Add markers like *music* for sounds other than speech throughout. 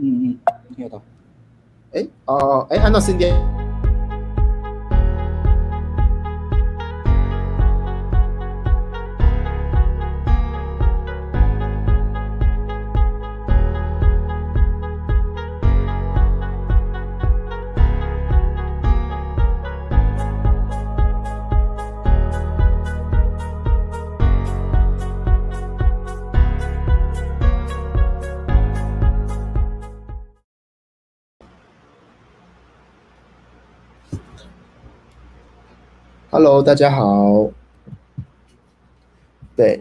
嗯嗯，听得到。哎，哦，哎，按照 Cindy。大家好。对，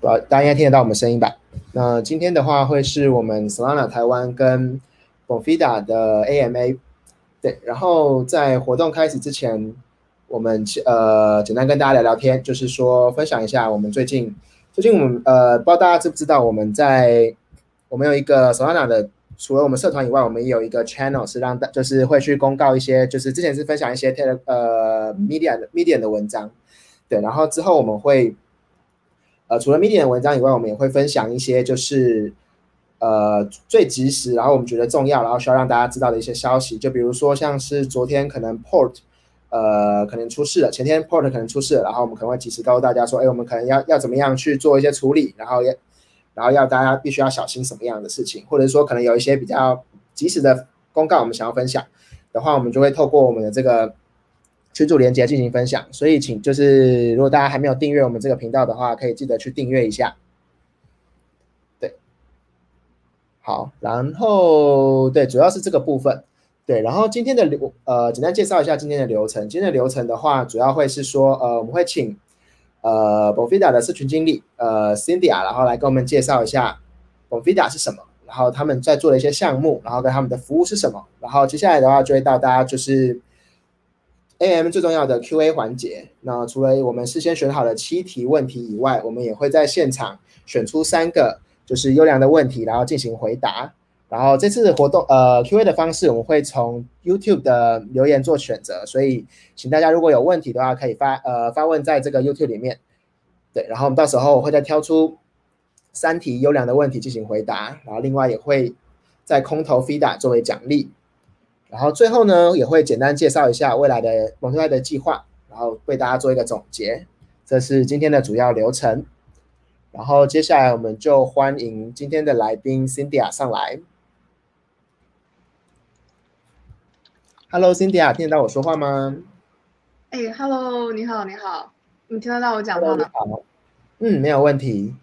大大家应该听得到我们声音吧？那今天的话会是我们 Solana 台湾跟 Bonfida 的 AMA。对，然后在活动开始之前，我们呃简单跟大家聊聊天，就是说分享一下我们最近最近我们呃不知道大家知不知道我们在我们有一个 Solana 的。除了我们社团以外，我们也有一个 channel 是让大，就是会去公告一些，就是之前是分享一些 tele 呃 media 的 media 的文章，对，然后之后我们会，呃，除了 media 的文章以外，我们也会分享一些就是呃最及时，然后我们觉得重要，然后需要让大家知道的一些消息，就比如说像是昨天可能 port 呃可能出事了，前天 port 可能出事了，然后我们可能会及时告诉大家说，哎，我们可能要要怎么样去做一些处理，然后也。然后要大家必须要小心什么样的事情，或者说可能有一些比较及时的公告，我们想要分享的话，我们就会透过我们的这个群组连接进行分享。所以，请就是如果大家还没有订阅我们这个频道的话，可以记得去订阅一下。对，好，然后对，主要是这个部分。对，然后今天的流呃，简单介绍一下今天的流程。今天的流程的话，主要会是说呃，我们会请。呃，Bonfida 的社群经理，呃，Cindy 啊，然后来跟我们介绍一下 Bonfida 是什么，然后他们在做的一些项目，然后跟他们的服务是什么，然后接下来的话就会到大家就是 AM 最重要的 QA 环节。那除了我们事先选好的七题问题以外，我们也会在现场选出三个就是优良的问题，然后进行回答。然后这次的活动，呃，Q&A 的方式我们会从 YouTube 的留言做选择，所以请大家如果有问题的话，可以发呃发问在这个 YouTube 里面，对，然后我们到时候会再挑出三题优良的问题进行回答，然后另外也会在空投 Fida 作为奖励，然后最后呢也会简单介绍一下未来的蒙特莱的计划，然后为大家做一个总结，这是今天的主要流程，然后接下来我们就欢迎今天的来宾 Cindy 上来。Hello，Cindy 啊，听得到我说话吗？哎，Hello，你好，你好，你听得到我讲话吗？好，嗯，没有问题。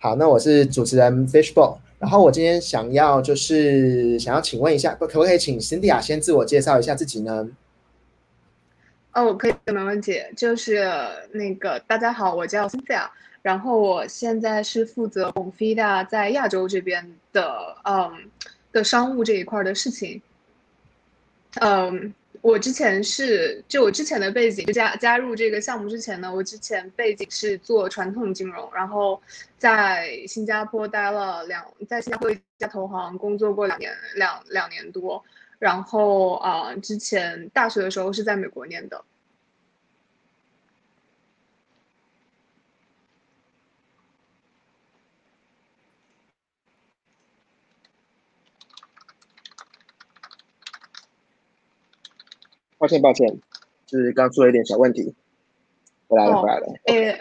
好，那我是主持人 Fishball，然后我今天想要就是想要请问一下，可不可以请 Cindy 啊先自我介绍一下自己呢？哦，可以，没问题。就是那个大家好，我叫 Cindy 啊，然后我现在是负责 Bonfida 在亚洲这边的嗯的商务这一块的事情。嗯，我之前是就我之前的背景加加入这个项目之前呢，我之前背景是做传统金融，然后在新加坡待了两，在新加坡一家投行工作过两年两两年多，然后啊，之前大学的时候是在美国念的。抱歉，抱歉，就是刚出了一点小问题，回来了，回来了。诶，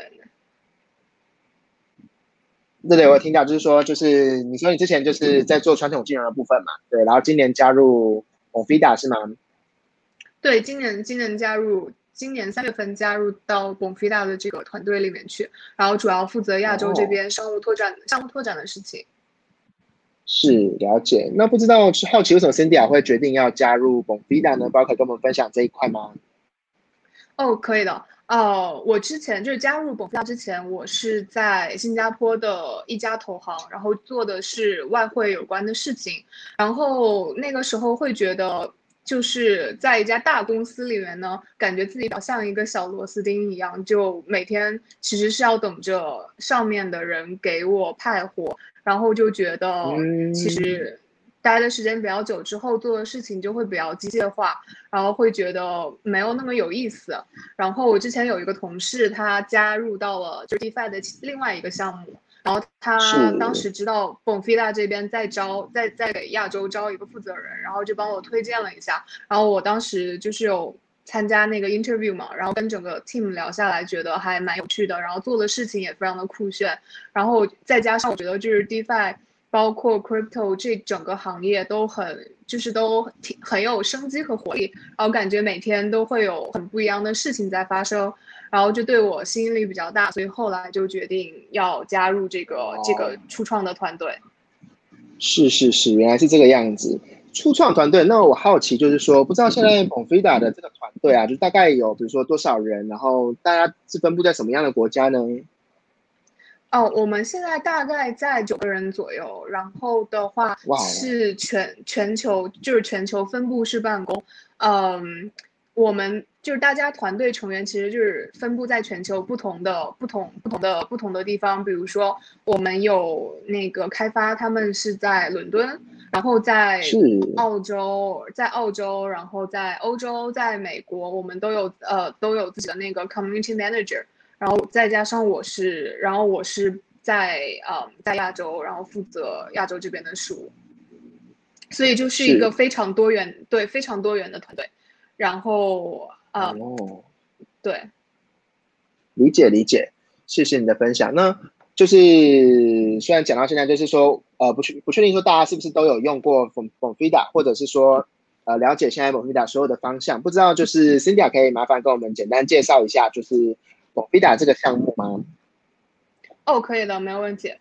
对对，我听到，就是说，就是你说你之前就是在做传统金融的部分嘛，对，然后今年加入 Bonfida 是吗？对，今年今年加入，今年三月份加入到 Bonfida 的这个团队里面去，然后主要负责亚洲这边商务拓展、商务拓展的事情。是了解，那不知道是好奇为什么 Cindy 会决定要加入 Bonfida 呢？包括跟我们分享这一块吗？哦，可以的。哦，我之前就是加入 Bonfida 之前，我是在新加坡的一家投行，然后做的是外汇有关的事情。然后那个时候会觉得，就是在一家大公司里面呢，感觉自己像一个小螺丝钉一样，就每天其实是要等着上面的人给我派活。然后就觉得，其实待的时间比较久之后，做的事情就会比较机械化，然后会觉得没有那么有意思。然后我之前有一个同事，他加入到了就 DeFi 的另外一个项目，然后他当时知道 Bonfida 这边在招，在在给亚洲招一个负责人，然后就帮我推荐了一下。然后我当时就是有参加那个 interview 嘛，然后跟整个 team 聊下来，觉得还蛮有趣的，然后做的事情也非常的酷炫。然后再加上我觉得就是 DeFi。包括 crypto 这整个行业都很，就是都挺很有生机和活力，然后感觉每天都会有很不一样的事情在发生，然后就对我吸引力比较大，所以后来就决定要加入这个这个初创的团队。是是是，原来是这个样子。初创团队，那我好奇就是说，不知道现在 Bonfida 的这个团队啊，就大概有比如说多少人，然后大家是分布在什么样的国家呢？哦，我们现在大概在九个人左右，然后的话是全全球就是全球分布式办公，嗯，我们就是大家团队成员其实就是分布在全球不同的不同不同的不同的地方，比如说我们有那个开发，他们是在伦敦，然后在澳洲，在澳洲，然后在欧洲，在美国，我们都有呃都有自己的那个 community manager。然后再加上我是，然后我是在呃在亚洲，然后负责亚洲这边的事务，所以就是一个非常多元，对非常多元的团队。然后啊，对，理解理解，谢谢你的分享。那就是虽然讲到现在，就是说呃不确不确定说大家是不是都有用过 f o n f i d a 或者是说呃了解现在 f o f i d a 所有的方向，不知道就是 Cindy 可以麻烦跟我们简单介绍一下，就是。Bonfida 这个项目吗？哦，可以的，没有问题。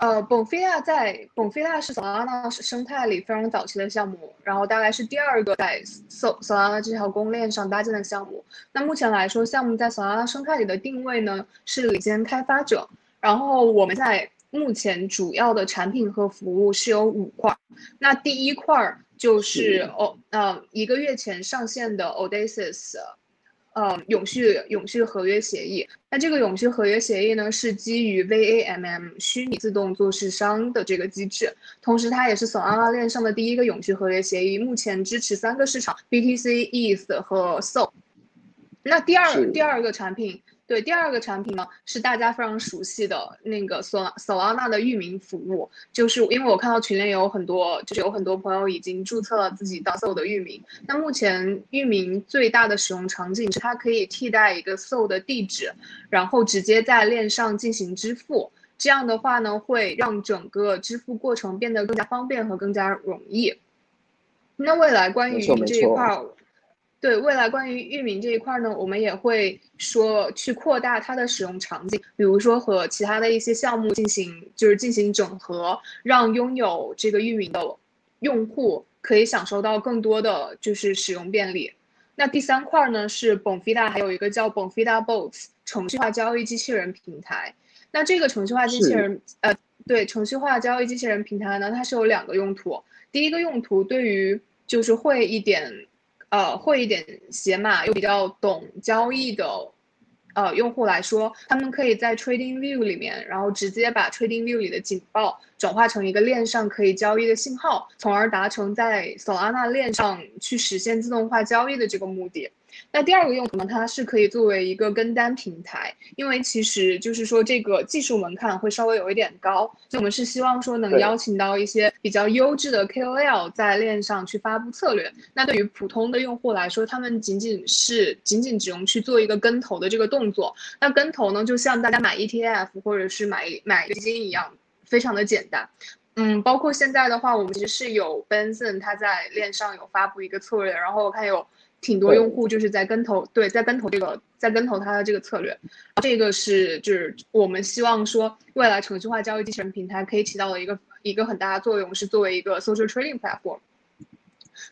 呃，Bonfida 在 Bonfida 是 Solana 生态里非常早期的项目，然后大概是第二个在 Solana 这条公链上搭建的项目。那目前来说，项目在 Solana 生态里的定位呢是领先开发者。然后我们在目前主要的产品和服务是有五块。那第一块就是哦，呃，一个月前上线的 Odysseus。呃，永续永续合约协议。那这个永续合约协议呢，是基于 VAMM 虚拟自动做市商的这个机制，同时它也是 Solana 链上的第一个永续合约协议，目前支持三个市场：BTC、ETH 和 Sol。那第二第二个产品。对，第二个产品呢是大家非常熟悉的那个 Sol Solana 的域名服务，就是因为我看到群里有很多，就是有很多朋友已经注册了自己的 Sol 的域名。那目前域名最大的使用场景是它可以替代一个 Sol 的地址，然后直接在链上进行支付。这样的话呢，会让整个支付过程变得更加方便和更加容易。那未来关于这一块。对未来关于域名这一块呢，我们也会说去扩大它的使用场景，比如说和其他的一些项目进行就是进行整合，让拥有这个域名的用户可以享受到更多的就是使用便利。那第三块呢是 Bonfida，还有一个叫 Bonfida Bots 程序化交易机器人平台。那这个程序化机器人，呃，对程序化交易机器人平台呢，它是有两个用途。第一个用途对于就是会一点。呃，会一点写码又比较懂交易的，呃，用户来说，他们可以在 Trading View 里面，然后直接把 Trading View 里的警报转化成一个链上可以交易的信号，从而达成在 Solana 链上去实现自动化交易的这个目的。那第二个用途呢，它是可以作为一个跟单平台，因为其实就是说这个技术门槛会稍微有一点高，所以我们是希望说能邀请到一些比较优质的 KOL 在链上去发布策略。那对于普通的用户来说，他们仅仅是仅仅只用去做一个跟投的这个动作。那跟投呢，就像大家买 ETF 或者是买买基金一样，非常的简单。嗯，包括现在的话，我们其实是有 Benson 他在链上有发布一个策略，然后我看有。挺多用户就是在跟投，对，在跟投这个，在跟投它的这个策略，这个是就是我们希望说未来程序化交易机器人平台可以起到的一个一个很大的作用，是作为一个 social trading platform。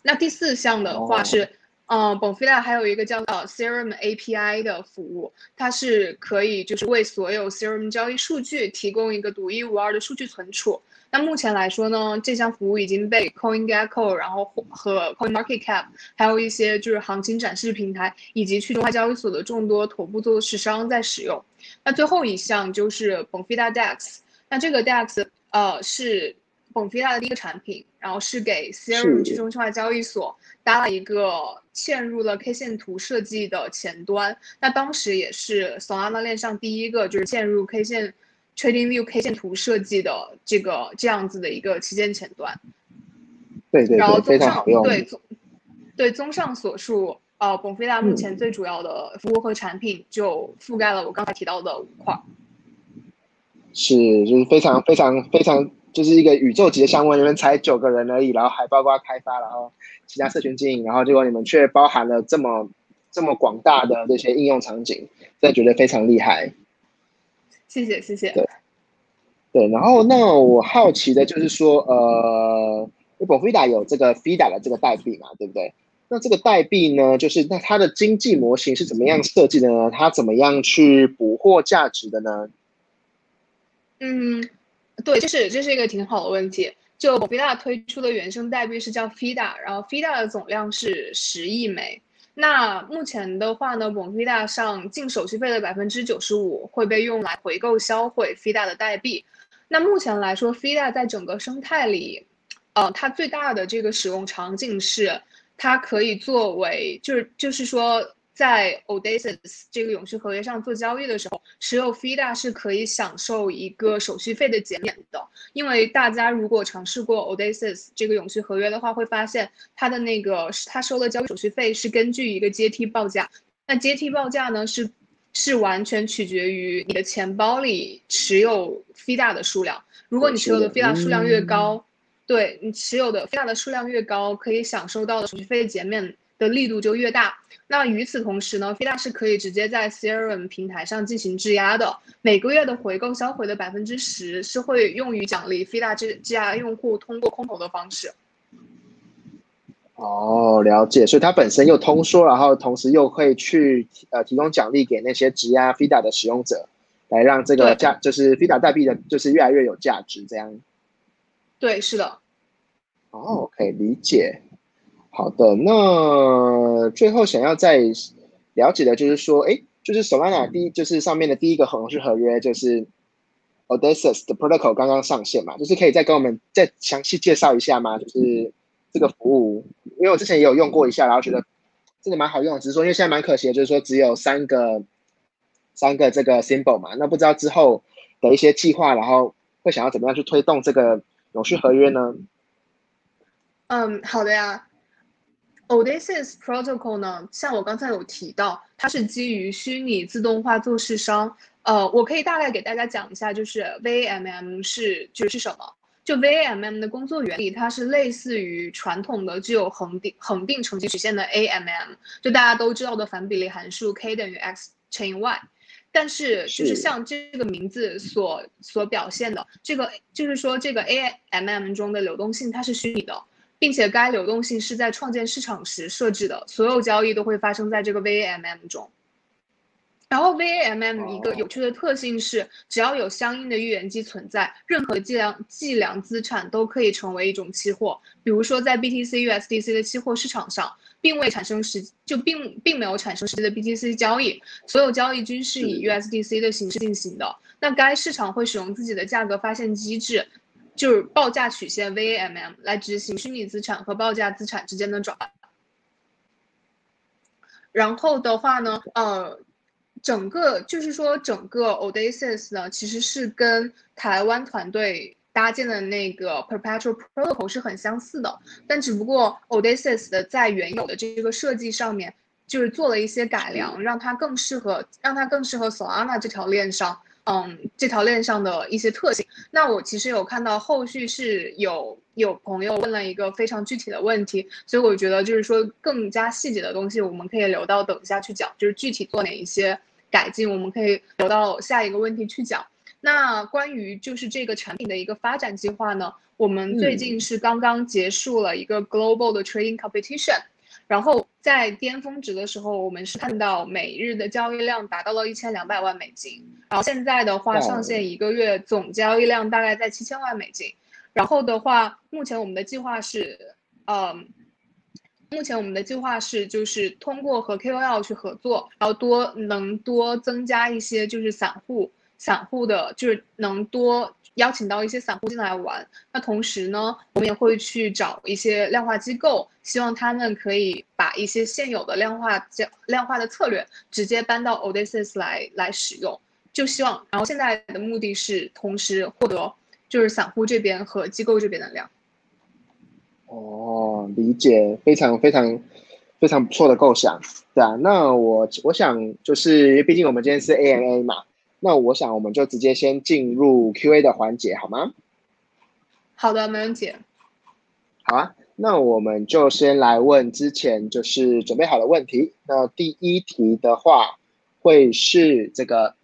那第四项的话是，嗯，Bonfida 还有一个叫呃 Serum API 的服务，它是可以就是为所有 Serum 交易数据提供一个独一无二的数据存储。那目前来说呢，这项服务已经被 CoinGecko，然后和 CoinMarketCap，还有一些就是行情展示平台以及去中心化交易所的众多头部做市商在使用。那最后一项就是 Bonfida Dex，那这个 Dex 呃是 Bonfida 的第一个产品，然后是给 Serum 去中心化交易所搭了一个嵌入了 K 线图设计的前端。那当时也是 Solana 链上第一个就是嵌入 K 线。TradingView K 线图设计的这个这样子的一个旗舰前端。对对然后综上。对综对综上所述，呃，bonfida 目前最主要的服务和产品就覆盖了我刚才提到的五块。是，就是非常非常非常，就是一个宇宙级的项目，你们才九个人而已，然后还包括开发，然后其他社群经营，然后结果你们却包含了这么这么广大的这些应用场景，真的觉得非常厉害。谢谢谢谢。对对，然后那我好奇的就是说，呃 f i d a 有这个 FIDA 的这个代币嘛，对不对？那这个代币呢，就是那它的经济模型是怎么样设计的呢？它怎么样去捕获价值的呢？嗯，对，这是这是一个挺好的问题。就 FIDA 推出的原生代币是叫 FIDA，然后 FIDA 的总量是十亿枚。那目前的话呢 b o f i d a 上净手续费的百分之九十五会被用来回购销毁 FIDA 的代币。那目前来说，FIDA 在整个生态里，呃，它最大的这个使用场景是，它可以作为，就是就是说。在 Odysseus 这个永续合约上做交易的时候，持有 FIDA 是可以享受一个手续费的减免的。因为大家如果尝试过 Odysseus 这个永续合约的话，会发现它的那个它收的交易手续费是根据一个阶梯报价。那阶梯报价呢，是是完全取决于你的钱包里持有 FIDA 的数量。如果你持有的 FIDA 数量越高，对你持有的 FIDA 的数量越高，可以享受到的手续费减免。的力度就越大。那与此同时呢，FIDA 是可以直接在 Serum 平台上进行质押的。每个月的回购销毁的百分之十是会用于奖励 FIDA 质质押用户通过空投的方式。哦，了解。所以它本身又通缩，然后同时又会去呃提供奖励给那些质押 FIDA 的使用者，来让这个价就是 FIDA 代币的，就是越来越有价值。这样。对，是的。哦，可以理解。好的，那最后想要再了解的就是说，哎，就是 Solana 第一，就是上面的第一个合式合约，就是 Odysseus 的 Protocol 刚刚上线嘛，就是可以再跟我们再详细介绍一下吗？就是这个服务，因为我之前也有用过一下，然后觉得真的蛮好用，只是说因为现在蛮可惜的，就是说只有三个三个这个 Symbol 嘛，那不知道之后的一些计划，然后会想要怎么样去推动这个永续合约呢？嗯，好的呀。Odysseus Protocol 呢，像我刚才有提到，它是基于虚拟自动化做市商。呃，我可以大概给大家讲一下，就是 VAMM 是就是什么？就 VAMM 的工作原理，它是类似于传统的具有恒定恒定乘积曲线的 AMM，就大家都知道的反比例函数 k 等于 x 乘以 y。但是就是像这个名字所所表现的，这个就是说这个 AMM 中的流动性它是虚拟的。并且该流动性是在创建市场时设置的，所有交易都会发生在这个 VAMM 中。然后 VAMM 一个有趣的特性是，只要有相应的预言机存在，任何计量计量资产都可以成为一种期货。比如说在 BTC USDC 的期货市场上，并未产生实就并并没有产生实际的 BTC 交易，所有交易均是以 USDC 的形式进行的。那该市场会使用自己的价格发现机制。就是报价曲线 VAMM 来执行虚拟资产和报价资产之间的转换。然后的话呢，呃，整个就是说整个 Odysseus 呢，其实是跟台湾团队搭建的那个 Perpetual Protocol 是很相似的，但只不过 Odysseus 的在原有的这个设计上面，就是做了一些改良，让它更适合，让它更适合 Solana 这条链上。嗯，这条链上的一些特性。那我其实有看到后续是有有朋友问了一个非常具体的问题，所以我觉得就是说更加细节的东西，我们可以留到等一下去讲，就是具体做哪一些改进，我们可以留到下一个问题去讲。那关于就是这个产品的一个发展计划呢，我们最近是刚刚结束了一个 global 的 trading competition。然后在巅峰值的时候，我们是看到每日的交易量达到了一千两百万美金。然后现在的话，上线一个月总交易量大概在七千万美金。然后的话，目前我们的计划是，嗯，目前我们的计划是就是通过和 KOL 去合作，然后多能多增加一些就是散户散户的，就是能多。邀请到一些散户进来玩，那同时呢，我们也会去找一些量化机构，希望他们可以把一些现有的量化量量化的策略直接搬到 Odysseus 来来使用。就希望，然后现在的目的是同时获得就是散户这边和机构这边的量。哦，理解，非常非常非常不错的构想，对啊。那我我想就是，毕竟我们今天是 AMA 嘛，那我想我们就直接先进入 QA 的环节，好吗？好的，没问题。好啊，那我们就先来问之前就是准备好的问题。那第一题的话，会是这个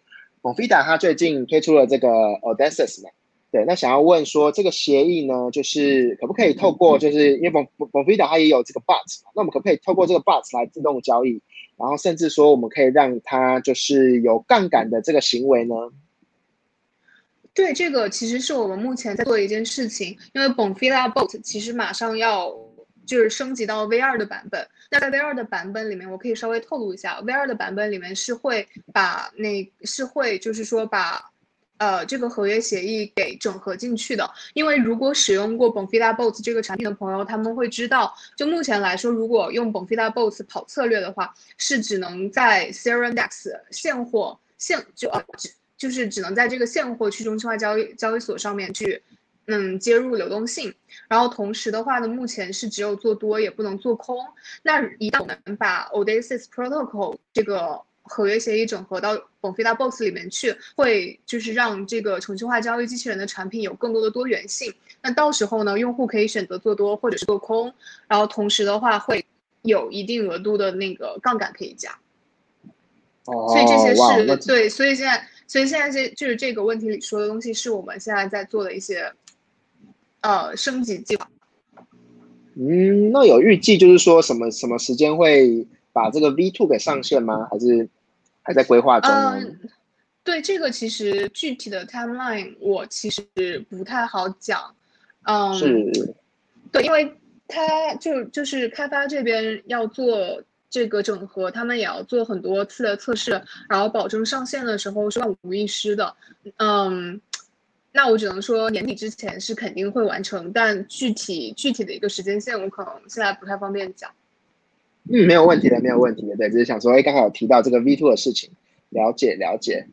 m o f i d a 他最近推出了这个 Odysseus 嘛？对，那想要问说这个协议呢，就是可不可以透过，就是因为 Bon Bonfida 它也有这个 But，那我们可不可以透过这个 But 来自动交易，然后甚至说我们可以让他就是有杠杆的这个行为呢？对，这个其实是我们目前在做的一件事情，因为 Bonfilabot 其实马上要就是升级到 V2 的版本，那在 V2 的版本里面，我可以稍微透露一下，V2 的版本里面是会把那是会就是说把。呃，这个合约协议给整合进去的，因为如果使用过 Bonfida Bots 这个产品的朋友，他们会知道，就目前来说，如果用 Bonfida Bots 跑策略的话，是只能在 Serendex 现货现就呃只就是只能在这个现货去中心化交易交易所上面去，嗯，接入流动性。然后同时的话呢，目前是只有做多也不能做空。那一旦我们把 Odysseus Protocol 这个合约协议整合到 Bonfida Box 里面去，会就是让这个程序化交易机器人的产品有更多的多元性。那到时候呢，用户可以选择做多或者是做空，然后同时的话会有一定额度的那个杠杆可以加。哦，所以这些是对，所以现在，所以现在这就是这个问题里说的东西，是我们现在在做的一些呃升级计划。嗯，那有预计就是说什么什么时间会？把这个 V two 给上线吗？还是还在规划中嗯？对这个其实具体的 timeline 我其实不太好讲。嗯，是。对，因为它就就是开发这边要做这个整合，他们也要做很多次的测试，然后保证上线的时候是万无一失的。嗯，那我只能说年底之前是肯定会完成，但具体具体的一个时间线我可能现在不太方便讲。嗯，没有问题的，没有问题的。对，只是想说，哎，刚好有提到这个 V two 的事情，了解了解。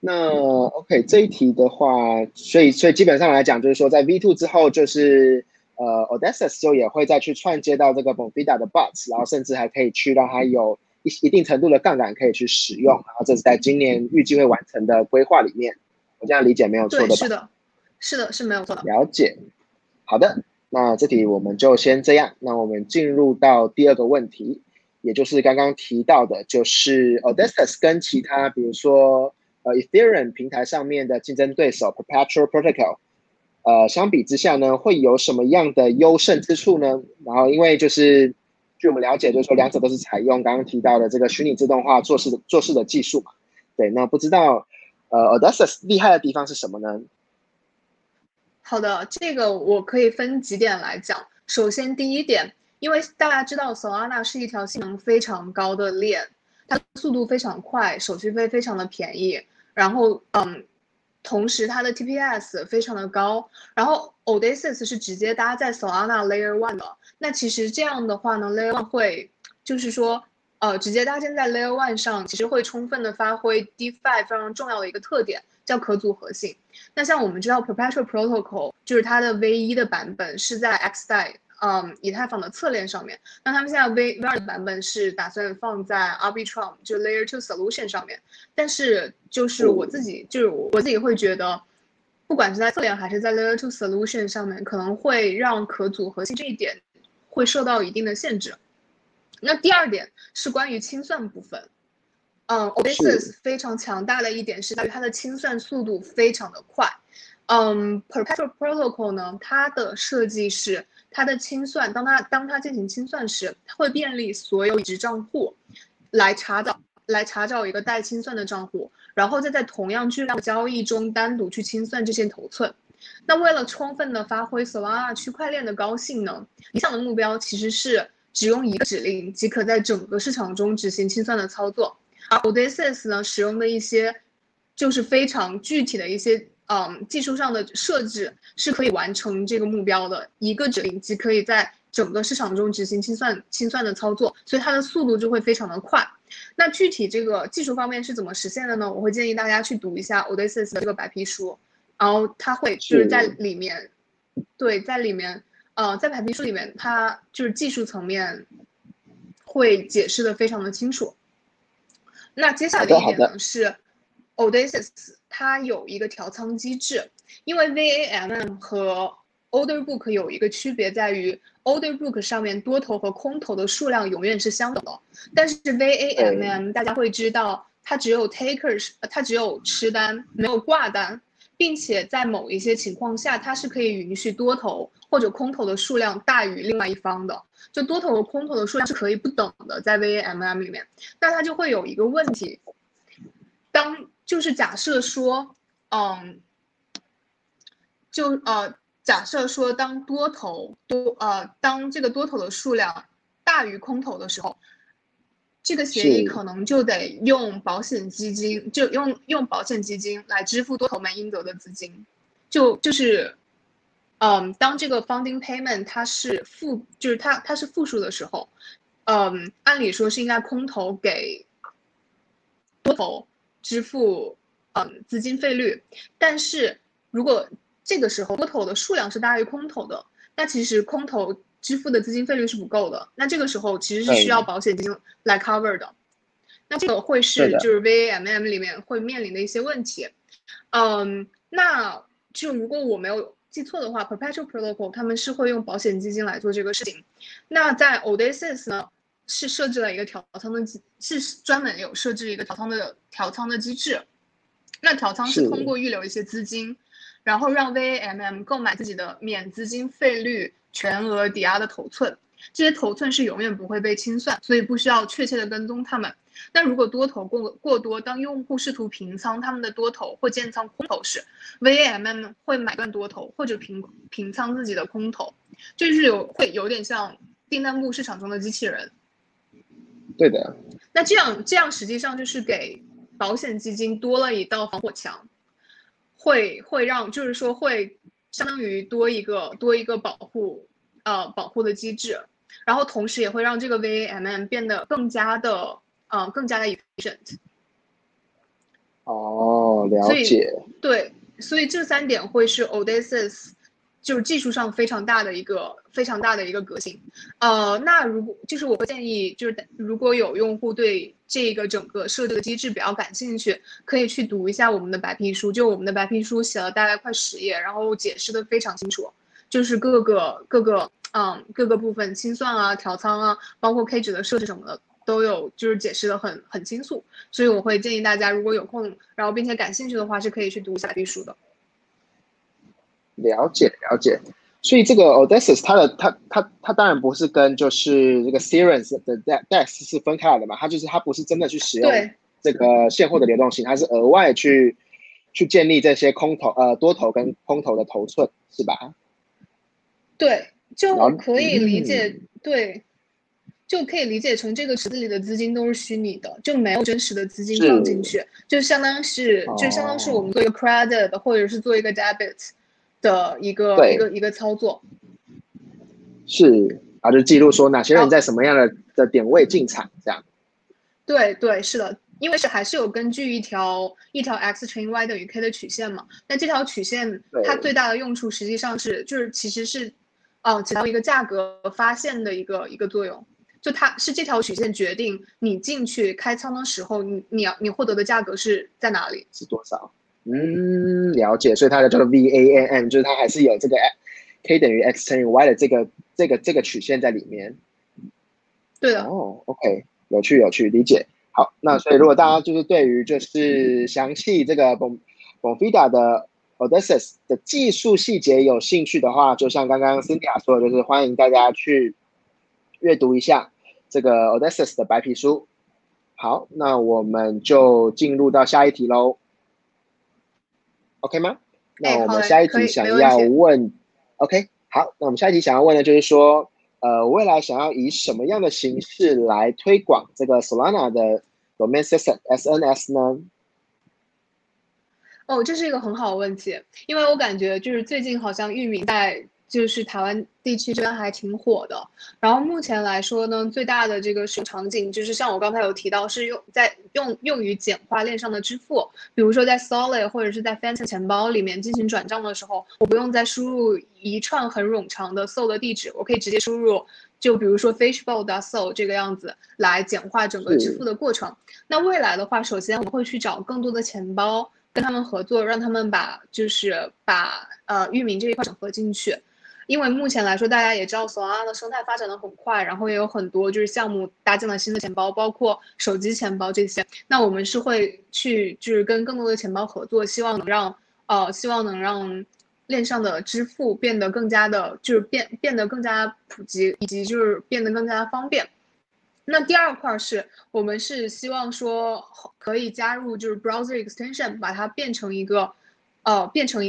那 OK，这一题的话，所以所以基本上来讲，就是说在 V two 之后，就是呃 o d e s s u s 就也会再去串接到这个 Bonfida 的 Bots，然后甚至还可以去让它有一一定程度的杠杆可以去使用。然后这是在今年预计会完成的规划里面，我这样理解没有错的吧？是的，是的，是没有错的。了解，好的。那这题我们就先这样。那我们进入到第二个问题，也就是刚刚提到的，就是 Odysseus 跟其他比如说呃 Ethereum 平台上面的竞争对手 Perpetual Protocol，呃相比之下呢，会有什么样的优胜之处呢？然后因为就是据我们了解，就是说两者都是采用刚刚提到的这个虚拟自动化做事的做事的技术嘛。对，那不知道呃 Odysseus 厉害的地方是什么呢？好的，这个我可以分几点来讲。首先，第一点，因为大家知道，Solana 是一条性能非常高的链，它速度非常快，手续费非常的便宜，然后，嗯，同时它的 TPS 非常的高。然后，Odysseus 是直接搭载 Solana Layer One 的。那其实这样的话呢，Layer One 会，就是说，呃，直接搭建在 Layer One 上，其实会充分的发挥 DeFi 非常重要的一个特点。叫可组合性。那像我们知道，Perpetual Protocol 就是它的 V 一的版本是在 X 代，嗯，以太坊的侧链上面。那他们现在 V V 二的版本是打算放在 Arbitrum 就 Layer Two Solution 上面。但是就是我自己，就是我自己会觉得，不管是在侧链还是在 Layer Two Solution 上面，可能会让可组合性这一点会受到一定的限制。那第二点是关于清算部分。嗯，Odysseus 非常强大的一点是在于它的清算速度非常的快。嗯，Perpetual Protocol 呢，它的设计是它的清算，当它当它进行清算时，它会便利所有已知账户来查找来查找一个待清算的账户，然后再在同样巨量的交易中单独去清算这些头寸。那为了充分的发挥 Solana 区块链的高性能，理想的目标其实是只用一个指令即可在整个市场中执行清算的操作。而 Odysseus 呢，使用的一些就是非常具体的一些嗯技术上的设置，是可以完成这个目标的。一个指令即可以在整个市场中执行清算清算的操作，所以它的速度就会非常的快。那具体这个技术方面是怎么实现的呢？我会建议大家去读一下 Odysseus 的这个白皮书，然后它会就是在里面，对，在里面，呃，在白皮书里面，它就是技术层面会解释的非常的清楚。那接下来一点呢是 Odysseus 它有一个调仓机制，因为 VAMM 和 Order Book 有一个区别在于，Order Book 上面多头和空头的数量永远是相等的，但是 VAMM 大家会知道，它只有 Takers，它只有吃单没有挂单，并且在某一些情况下，它是可以允许多头或者空头的数量大于另外一方的，就多头和空头的数量是可以不等的，在 VAMM 里面，那它就会有一个问题，当就是假设说，嗯，就呃。假设说，当多头多呃，当这个多头的数量大于空头的时候，这个协议可能就得用保险基金，就用用保险基金来支付多头们应得的资金，就就是，嗯，当这个 funding payment 它是负，就是它它是负数的时候，嗯，按理说是应该空头给多头支付嗯资金费率，但是如果这个时候多头的数量是大于空头的，那其实空头支付的资金费率是不够的。那这个时候其实是需要保险金来 cover 的。那这个会是就是 VAMM 里面会面临的一些问题。嗯，那就如果我没有记错的话，Perpetual Protocol 他们是会用保险基金来做这个事情。那在 Odysseus 呢，是设置了一个调仓的机，是专门有设置一个调仓的调仓的机制。那调仓是通过预留一些资金。然后让 VAMM 购买自己的免资金费率全额抵押的头寸，这些头寸是永远不会被清算，所以不需要确切的跟踪他们。那如果多头过过多，当用户试图平仓他们的多头或建仓空头时，VAMM 会买断多头或者平平仓自己的空头，就是有会有点像订单部市场中的机器人。对的。那这样这样实际上就是给保险基金多了一道防火墙。会会让，就是说会相当于多一个多一个保护，呃，保护的机制，然后同时也会让这个 VAMM 变得更加的，呃，更加的 efficient。哦，了解。对，所以这三点会是 Odysseus。就是技术上非常大的一个非常大的一个革新，呃，那如果就是我会建议，就是如果有用户对这个整个设计的机制比较感兴趣，可以去读一下我们的白皮书。就我们的白皮书写了大概快十页，然后解释的非常清楚，就是各个各个嗯各个部分清算啊、调仓啊，包括 K 值的设置什么的都有，就是解释的很很清楚。所以我会建议大家如果有空，然后并且感兴趣的话，是可以去读一下白皮书的。了解了解，所以这个 Odysseus 它的它它它当然不是跟就是这个 Series 的 DEX 是分开来的嘛，它就是它不是真的去使用这个现货的流动性，它是额外去去建立这些空头呃多头跟空头的头寸，是吧？对，就可以理解对，就可以理解成这个池子里的资金都是虚拟的，就没有真实的资金放进去，就相当是就相当是我们做一个 credit 或者是做一个 debit。的一个一个一个操作，是啊，就记录说哪些人在什么样的的点位进场，这样。对对是的，因为是还是有根据一条一条 x 乘以 y 等于 k 的曲线嘛。那这条曲线它最大的用处实际上是就是其实是，嗯，起到一个价格发现的一个一个作用。就它是这条曲线决定你进去开仓的时候，你你要你获得的价格是在哪里，是多少？嗯，了解，所以它的叫做 VAM，就是它还是有这个 K 等于 X 乘以 Y 的这个这个这个曲线在里面。对的。哦，OK，有趣有趣，理解。好，那所以如果大家就是对于就是详细这个 Bon Bonfida 的 Odysseus 的技术细节有兴趣的话，就像刚刚 Cynthia 说的，就是欢迎大家去阅读一下这个 Odysseus 的白皮书。好，那我们就进入到下一题喽。OK 吗？那我们下一题想要问，OK，好，那我们下一题想要问的就是说，呃，未来想要以什么样的形式来推广这个 Solana 的 Domain System SNS 呢？哦，这是一个很好的问题，因为我感觉就是最近好像域名在就是台湾地区这边还挺火的。然后目前来说呢，最大的这个使用场景就是像我刚才有提到，是用在用用于简化链上的支付，比如说在 Solid 或者是在 Phantom 钱包里面进行转账的时候，我不用再输入一串很冗长的 Sol 的地址，我可以直接输入，就比如说 Fishbowl 的 Sol 这个样子来简化整个支付的过程。那未来的话，首先我们会去找更多的钱包跟他们合作，让他们把就是把呃域名这一块整合进去。因为目前来说，大家也知道索拉的生态发展的很快，然后也有很多就是项目搭建了新的钱包，包括手机钱包这些。那我们是会去就是跟更多的钱包合作，希望能让呃希望能让链上的支付变得更加的，就是变变得更加普及，以及就是变得更加方便。那第二块是我们是希望说可以加入就是 browser extension，把它变成一个呃变成。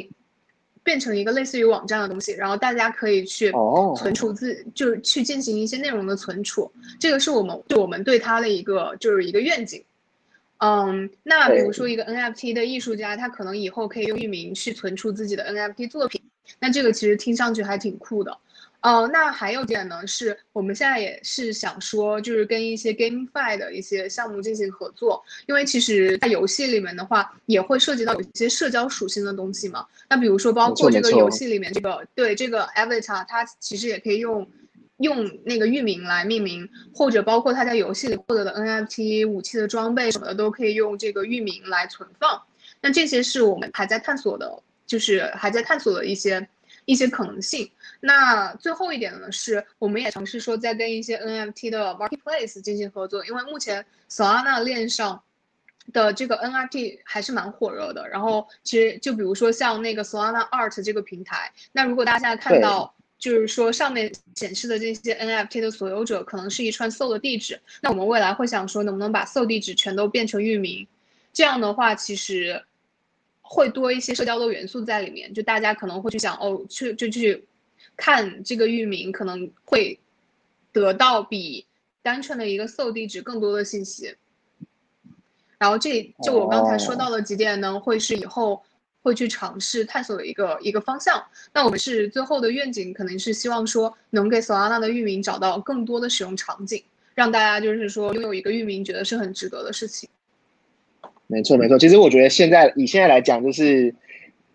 变成一个类似于网站的东西，然后大家可以去存储自，就是去进行一些内容的存储。这个是我们就我们对它的一个就是一个愿景。嗯，那比如说一个 NFT 的艺术家，他可能以后可以用域名去存储自己的 NFT 作品，那这个其实听上去还挺酷的。呃，那还有点呢，是我们现在也是想说，就是跟一些 GameFi 的一些项目进行合作，因为其实，在游戏里面的话，也会涉及到有一些社交属性的东西嘛。那比如说，包括这个游戏里面这个对这个 Avatar，它其实也可以用用那个域名来命名，或者包括他在游戏里获得的 NFT 武器的装备什么的，都可以用这个域名来存放。那这些是我们还在探索的，就是还在探索的一些。一些可能性。那最后一点呢，是我们也尝试说在跟一些 NFT 的 marketplace 进行合作，因为目前 Solana 链上的这个 NFT 还是蛮火热的。然后其实就比如说像那个 Solana Art 这个平台，那如果大家看到，就是说上面显示的这些 NFT 的所有者可能是一串 SO 的地址，那我们未来会想说能不能把 SO 地址全都变成域名？这样的话，其实。会多一些社交的元素在里面，就大家可能会去想哦，去就去看这个域名，可能会得到比单纯的一个 SO 地址更多的信息。然后这就我刚才说到的几点呢，会是以后会去尝试探索的一个一个方向。那我们是最后的愿景，可能是希望说能给 Solana 的域名找到更多的使用场景，让大家就是说拥有一个域名，觉得是很值得的事情。没错，没错。其实我觉得现在以现在来讲，就是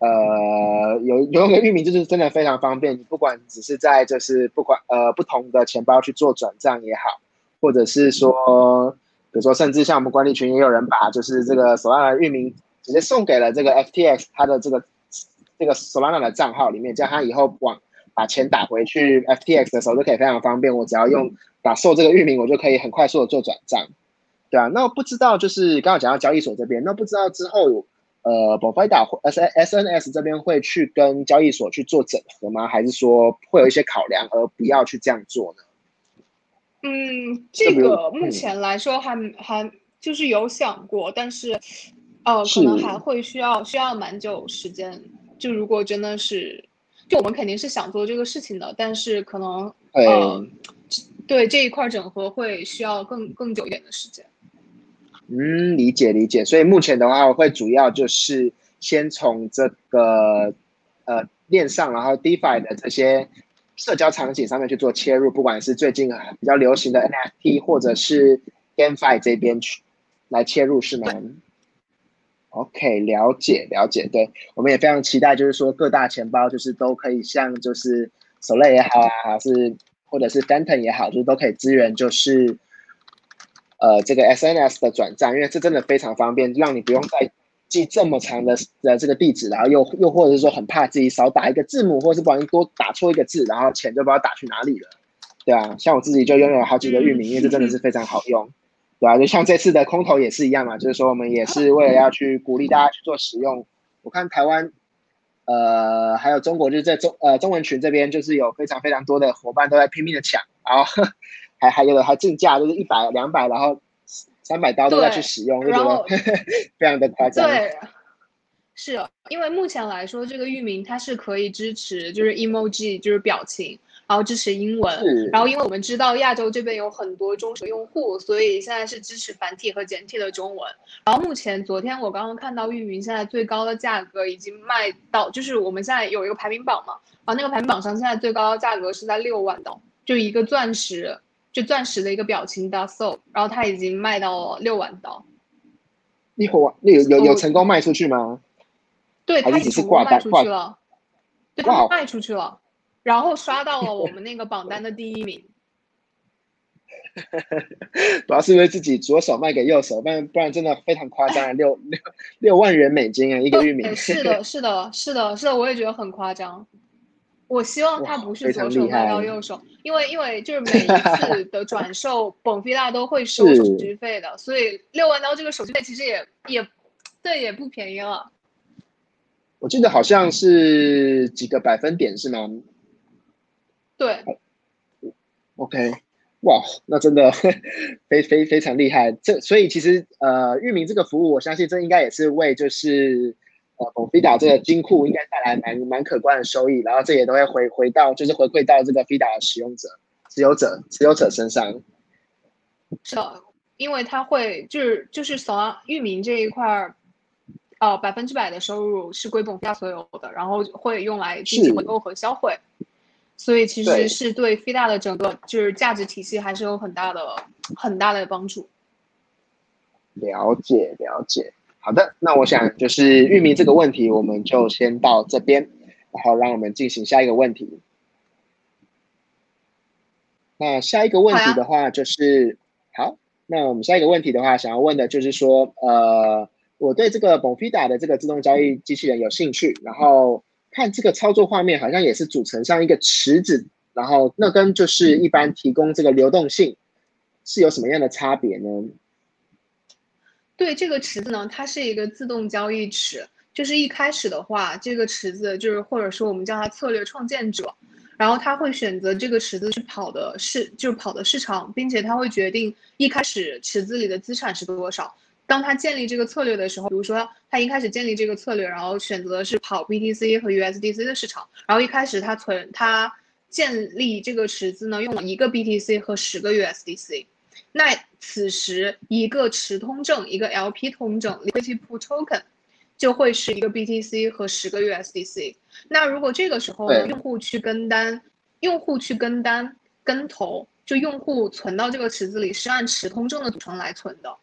呃，有有个域名，就是真的非常方便。你不管只是在就是不管呃不同的钱包去做转账也好，或者是说，比如说甚至像我们管理群也有人把就是这个 Solana 的域名直接送给了这个 FTX 它的这个这个 Solana 的账号里面，叫他以后往把钱打回去 FTX 的时候就可以非常方便。我只要用打受这个域名，我就可以很快速的做转账。对啊，那我不知道就是刚刚讲到交易所这边，那不知道之后呃 b o f i d a 或 S S N S 这边会去跟交易所去做整合吗？还是说会有一些考量而不要去这样做呢？嗯，这个目前来说还还就是有想过，但是呃，可能还会需要需要蛮久时间。就如果真的是，就我们肯定是想做这个事情的，但是可能呃，对这一块整合会需要更更久一点的时间。嗯，理解理解。所以目前的话，我会主要就是先从这个呃链上，然后 DeFi 的这些社交场景上面去做切入，不管是最近比较流行的 NFT，或者是 GameFi 这边去来切入，是吗？OK，了解了解。对，我们也非常期待，就是说各大钱包就是都可以像就是 Solana 也好啊，是或者是 Phantom 也好，就是都可以支援，就是。呃，这个 SNS 的转账，因为这真的非常方便，让你不用再记这么长的的这个地址，然后又又或者是说很怕自己少打一个字母，或者是不小心多打错一个字，然后钱就不知道打去哪里了，对啊，像我自己就拥有好几个域名，因为这真的是非常好用，对啊，就像这次的空投也是一样嘛，就是说我们也是为了要去鼓励大家去做使用，我看台湾，呃，还有中国就是在中呃中文群这边，就是有非常非常多的伙伴都在拼命的抢，然后。*laughs* 还还有的还竞价，就是一百两百，然后三百刀都要去使用，就觉得 *laughs* 非常的夸张。对，是因为目前来说，这个域名它是可以支持就是 emoji，就是表情，然后支持英文，然后因为我们知道亚洲这边有很多中实用户，所以现在是支持繁体和简体的中文。然后目前昨天我刚刚看到域名现在最高的价格已经卖到，就是我们现在有一个排名榜嘛，然后那个排名榜上现在最高的价格是在六万刀，就一个钻石，就钻石的一个表情的 soul，然后它已经卖到了六万刀。六万，那有有有成功卖出去吗？对，它已经成功卖出去了，对，它卖出去了。然后刷到了 *laughs* 我们那个榜单的第一名，*laughs* 主要是因为自己左手卖给右手，不然不然真的非常夸张，六六六万元美金啊，一个玉米。*laughs* 是的，是的，是的，是的，我也觉得很夸张。我希望他不是左手卖到右手，因为因为就是 *laughs* 每一次的转售，本菲拉都会收手续费的，所以六万刀这个手续费其实也也对也不便宜了。我记得好像是几个百分点是吗？对，OK，哇，那真的 *laughs* 非非非常厉害。这所以其实呃，域名这个服务，我相信这应该也是为就是呃 f i d a 这个金库应该带来蛮蛮可观的收益，然后这也都会回回到就是回馈到这个 f i d a 的使用者、持有者、持有者身上。是的，因为它会就是就是从域名这一块儿，呃，百分之百的收入是归本 f i d a 所有的，然后会用来进行回购和销毁。所以其实是对 FIDA 的整个就是价值体系还是有很大的很大的帮助。了解了解，好的，那我想就是域名这个问题，我们就先到这边，然后让我们进行下一个问题。那下一个问题的话就是好，那我们下一个问题的话，想要问的就是说，呃，我对这个 Bonfida 的这个自动交易机器人有兴趣，然后。看这个操作画面，好像也是组成像一个池子，然后那跟就是一般提供这个流动性是有什么样的差别呢？对，这个池子呢，它是一个自动交易池，就是一开始的话，这个池子就是或者说我们叫它策略创建者，然后他会选择这个池子去跑的市，就是跑的市场，并且他会决定一开始池子里的资产是多少。当他建立这个策略的时候，比如说他一开始建立这个策略，然后选择是跑 BTC 和 USDC 的市场，然后一开始他存他建立这个池子呢，用了一个 BTC 和十个 USDC，那此时一个持通证，一个 LP 通证 Liquidity Pool Token 就会是一个 BTC 和十个 USDC。那如果这个时候用户去跟单，用户去跟单跟投，就用户存到这个池子里是按持通证的组成来存的。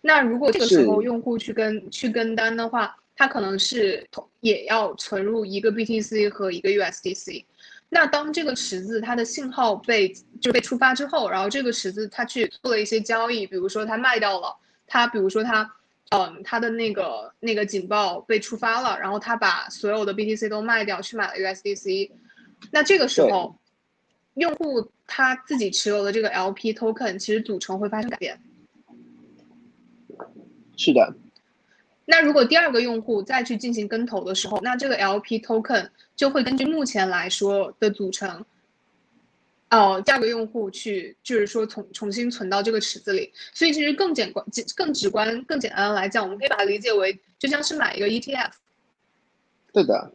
那如果这个时候用户去跟去跟单的话，他可能是也要存入一个 BTC 和一个 USDC。那当这个池子它的信号被就被触发之后，然后这个池子它去做了一些交易，比如说它卖掉了，它比如说它，嗯，它的那个那个警报被触发了，然后它把所有的 BTC 都卖掉去买了 USDC。那这个时候，用户他自己持有的这个 LP token 其实组成会发生改变。是的，那如果第二个用户再去进行跟投的时候，那这个 LP token 就会根据目前来说的组成，哦，第二个用户去就是说重重新存到这个池子里。所以其实更简观、更直观、更简单的来讲，我们可以把它理解为就像是买一个 ETF。对的，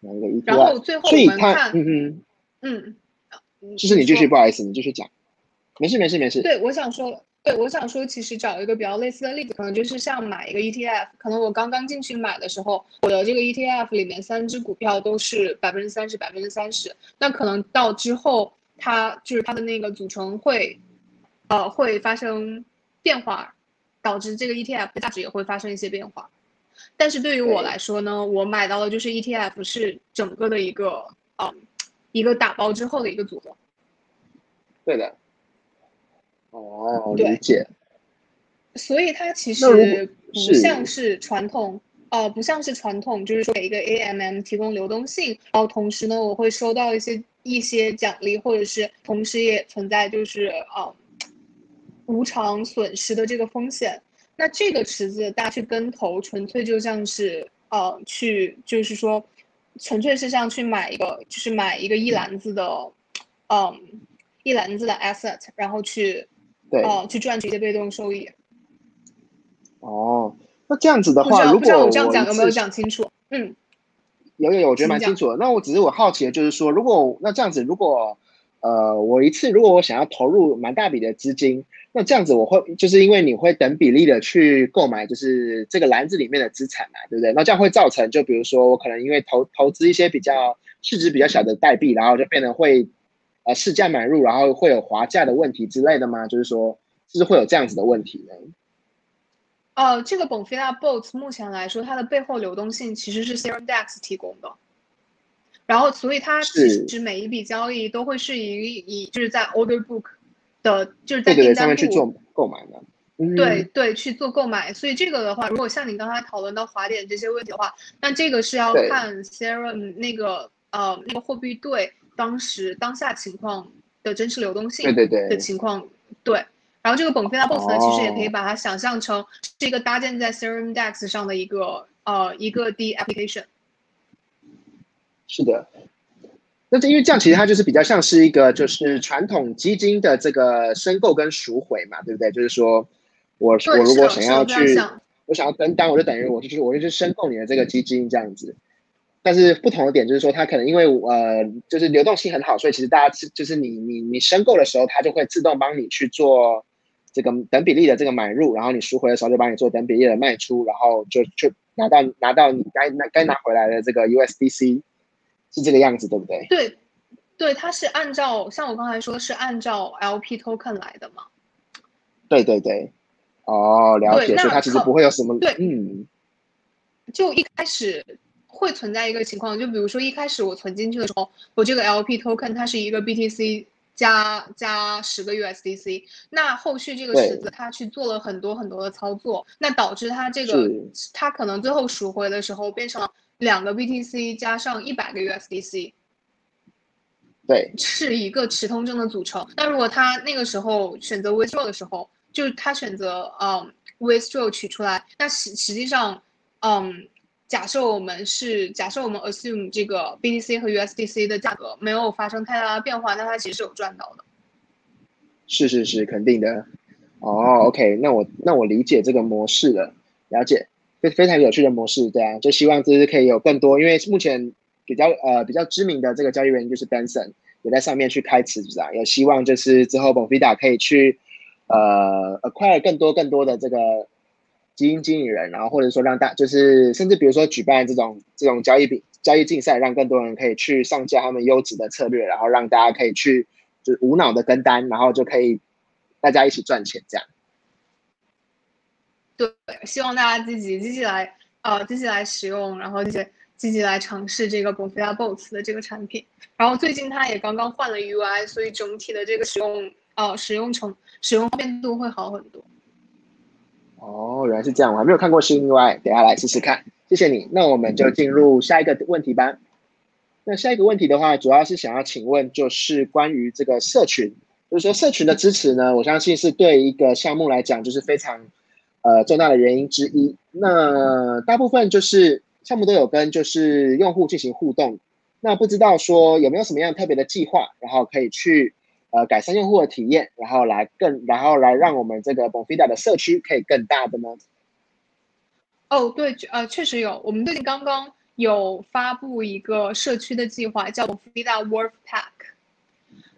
买一个 ETF。然后最后我们看，嗯嗯嗯，就是你继续，不好意思，你继续讲，没事没事没事。对，我想说。对，我想说，其实找一个比较类似的例子，可能就是像买一个 ETF，可能我刚刚进去买的时候，我的这个 ETF 里面三只股票都是百分之三十，百分之三十。那可能到之后，它就是它的那个组成会，呃，会发生变化，导致这个 ETF 的价值也会发生一些变化。但是对于我来说呢，我买到的就是 ETF 是整个的一个，呃，一个打包之后的一个组合。对的。哦，理解。所以它其实不像是传统，呃，不像是传统，就是说给一个 AMM 提供流动性，然后同时呢，我会收到一些一些奖励，或者是同时也存在就是呃无偿损失的这个风险。那这个池子大家去跟投，纯粹就像是呃去就是说，纯粹是像去买一个就是买一个一篮子的，嗯，一篮子的 asset，然后去。哦，去赚取一些被动收益。哦，那这样子的话，如果我这样讲有没有讲清楚？嗯，有有有，我觉得蛮清楚的。那我只是我好奇的就是说，如果那这样子，如果呃我一次如果我想要投入蛮大笔的资金，那这样子我会就是因为你会等比例的去购买，就是这个篮子里面的资产嘛，对不对？那这样会造成就比如说我可能因为投投资一些比较市值比较小的代币，然后就变得会呃市价买入，然后会有滑价的问题之类的吗？就是说，就是会有这样子的问题呢？呃，这个 Bonfida Boats 目前来说，它的背后流动性其实是 Serum Dex 提供的，然后所以它其实每一笔交易都会是以以就是在 Order Book 的，就是在订单部去做购买的。对对，去做购买。所以这个的话，如果像你刚才讨论到滑点这些问题的话，那这个是要看 Serum 那个呃那个货币对当时当下情况的真实流动性对对对的情况对。然后这个 Bonfida Boats 呢，其实也可以把它想象成是一个搭建在 Serum Dex 上的一个呃一个 D application。是的，那这因为这样其实它就是比较像是一个就是传统基金的这个申购跟赎回嘛，对不对？就是说我我如果想要去我想要登单，我就等于我就是我就是申购你的这个基金这样子。但是不同的点就是说，它可能因为呃就是流动性很好，所以其实大家是就是你你你申购的时候，它就会自动帮你去做。这个等比例的这个买入，然后你赎回的时候就帮你做等比例的卖出，然后就就拿到拿到你该拿该拿回来的这个 USDC，是这个样子，对不对？对，对，它是按照像我刚才说是按照 LP token 来的嘛？对对对，哦，了解，所以它其实不会有什么对，嗯，就一开始会存在一个情况，就比如说一开始我存进去的时候，我这个 LP token 它是一个 BTC。加加十个 USDC，那后续这个池子它去做了很多很多的操作，那导致它这个它可能最后赎回的时候变成两个 BTC 加上一百个 USDC，对，*laughs* 是一个池通证的组成。那如果他那个时候选择 withdraw 的时候，就是他选择嗯 withdraw 取出来，那实实际上嗯。假设我们是假设我们 assume 这个 BTC 和 USDC 的价格没有发生太大的变化，那它其实是有赚到的。是是是，肯定的。哦，OK，那我那我理解这个模式了，了解，非非常有趣的模式，对啊，就希望就是可以有更多，因为目前比较呃比较知名的这个交易员就是 Benson 也在上面去开池子啊，有希望就是之后 Bonfida 可以去呃 acquire 更多更多的这个。基金经理人，然后或者说让大，就是甚至比如说举办这种这种交易比交易竞赛，让更多人可以去上架他们优质的策略，然后让大家可以去就是无脑的跟单，然后就可以大家一起赚钱这样。对，希望大家积极积极来呃积极来使用，然后积极积极来尝试这个 Bofa Boats 的这个产品。然后最近它也刚刚换了 UI，所以整体的这个使用呃使用成使用方便度会好很多。哦，原来是这样，我还没有看过新 UI，等下来试试看。谢谢你，那我们就进入下一个问题吧。那下一个问题的话，主要是想要请问，就是关于这个社群，就是说社群的支持呢，我相信是对一个项目来讲，就是非常呃重大的原因之一。那大部分就是项目都有跟就是用户进行互动，那不知道说有没有什么样特别的计划，然后可以去。呃，改善用户的体验，然后来更，然后来让我们这个 Bonfida 的社区可以更大的呢？哦，对，呃，确实有，我们最近刚刚有发布一个社区的计划，叫 Bonfida Worth Pack。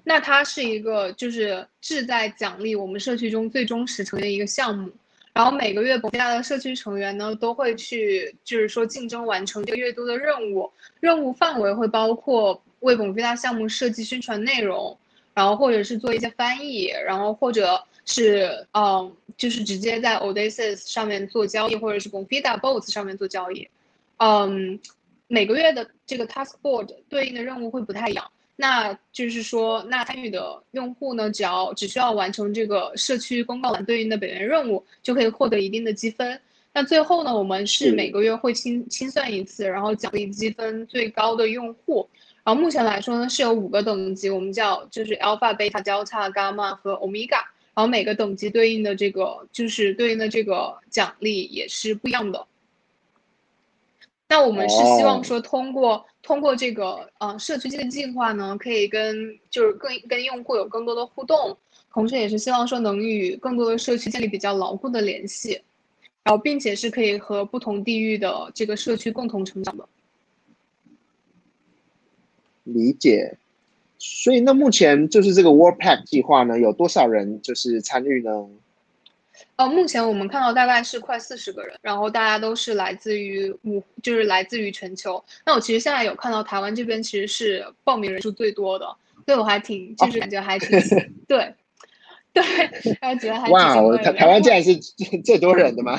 那它是一个就是志在奖励我们社区中最忠实成员的一个项目。然后每个月博菲亚的社区成员呢都会去，就是说竞争完成这个月度的任务，任务范围会包括为博菲亚项目设计宣传内容。然后或者是做一些翻译，然后或者是嗯，就是直接在 Odysseus 上面做交易，或者是 Bonfida Boats 上面做交易，嗯，每个月的这个 Task Board 对应的任务会不太一样。那就是说，那参与的用户呢，只要只需要完成这个社区公告栏对应的本源任务，就可以获得一定的积分。那最后呢，我们是每个月会清清算一次，然后奖励积分最高的用户。然后目前来说呢，是有五个等级，我们叫就是 alpha、beta、delta、gamma 和 omega。然后每个等级对应的这个就是对应的这个奖励也是不一样的。那我们是希望说通过通过这个呃社区这个计划呢，可以跟就是更跟用户有更多的互动，同时也是希望说能与更多的社区建立比较牢固的联系，然后并且是可以和不同地域的这个社区共同成长的。理解。所以那目前就是这个 Warpack 计划呢，有多少人就是参与呢？呃，目前我们看到大概是快四十个人，然后大家都是来自于五，就是来自于全球。那我其实现在有看到台湾这边其实是报名人数最多的，所以我还挺就是感觉还挺 *laughs* 对 *laughs* 对，还觉得还哇，我台台湾竟然是最多人的吗？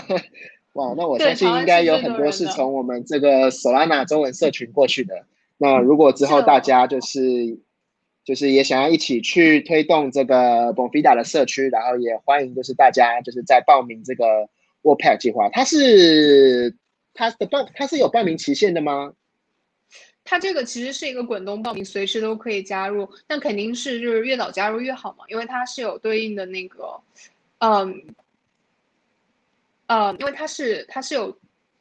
哇，那我相信应该有很多是从我们这个 Solana 中文社群过去的。那如果之后大家就是。就是也想要一起去推动这个 Bonfida 的社区，然后也欢迎就是大家就是在报名这个 Warpack 计划。它是它的报它是有报名期限的吗？它这个其实是一个滚动报名，随时都可以加入，但肯定是就是越早加入越好嘛，因为它是有对应的那个，嗯，呃，因为它是它是有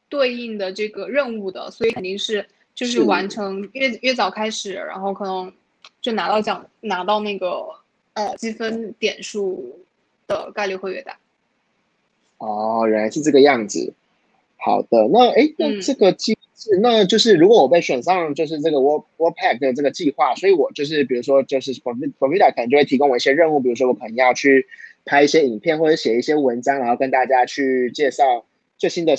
对应的这个任务的，所以肯定是就是完成越越早开始，然后可能。就拿到奖，拿到那个呃积分点数的概率会越大。哦，原来是这个样子。好的，那哎，那这个机制，那就是如果我被选上，就是这个 War Warpack 的这个计划，所以我就是比如说，就是 o r m i d a 可能就会提供我一些任务，比如说我可能要去拍一些影片或者写一些文章，然后跟大家去介绍最新的。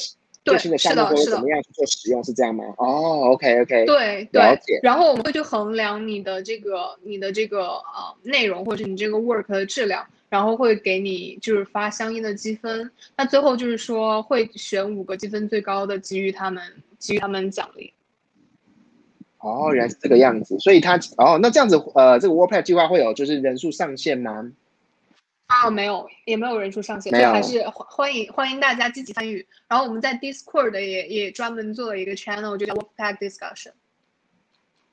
最新的项目或者怎么样去做使用是这样吗？哦，OK OK，对对，然后我们会去衡量你的这个你的这个呃内容或者你这个 work 的质量，然后会给你就是发相应的积分。那最后就是说会选五个积分最高的给予他们给予他们奖励。哦，原来是这个样子，所以他哦，那这样子呃，这个 Warpack 计划会有就是人数上限吗？啊，没有，也没有人数上限，所以还是欢欢迎欢迎大家积极参与。然后我们在 Discord 也也专门做了一个 channel，就叫 Wolfpack Discussion。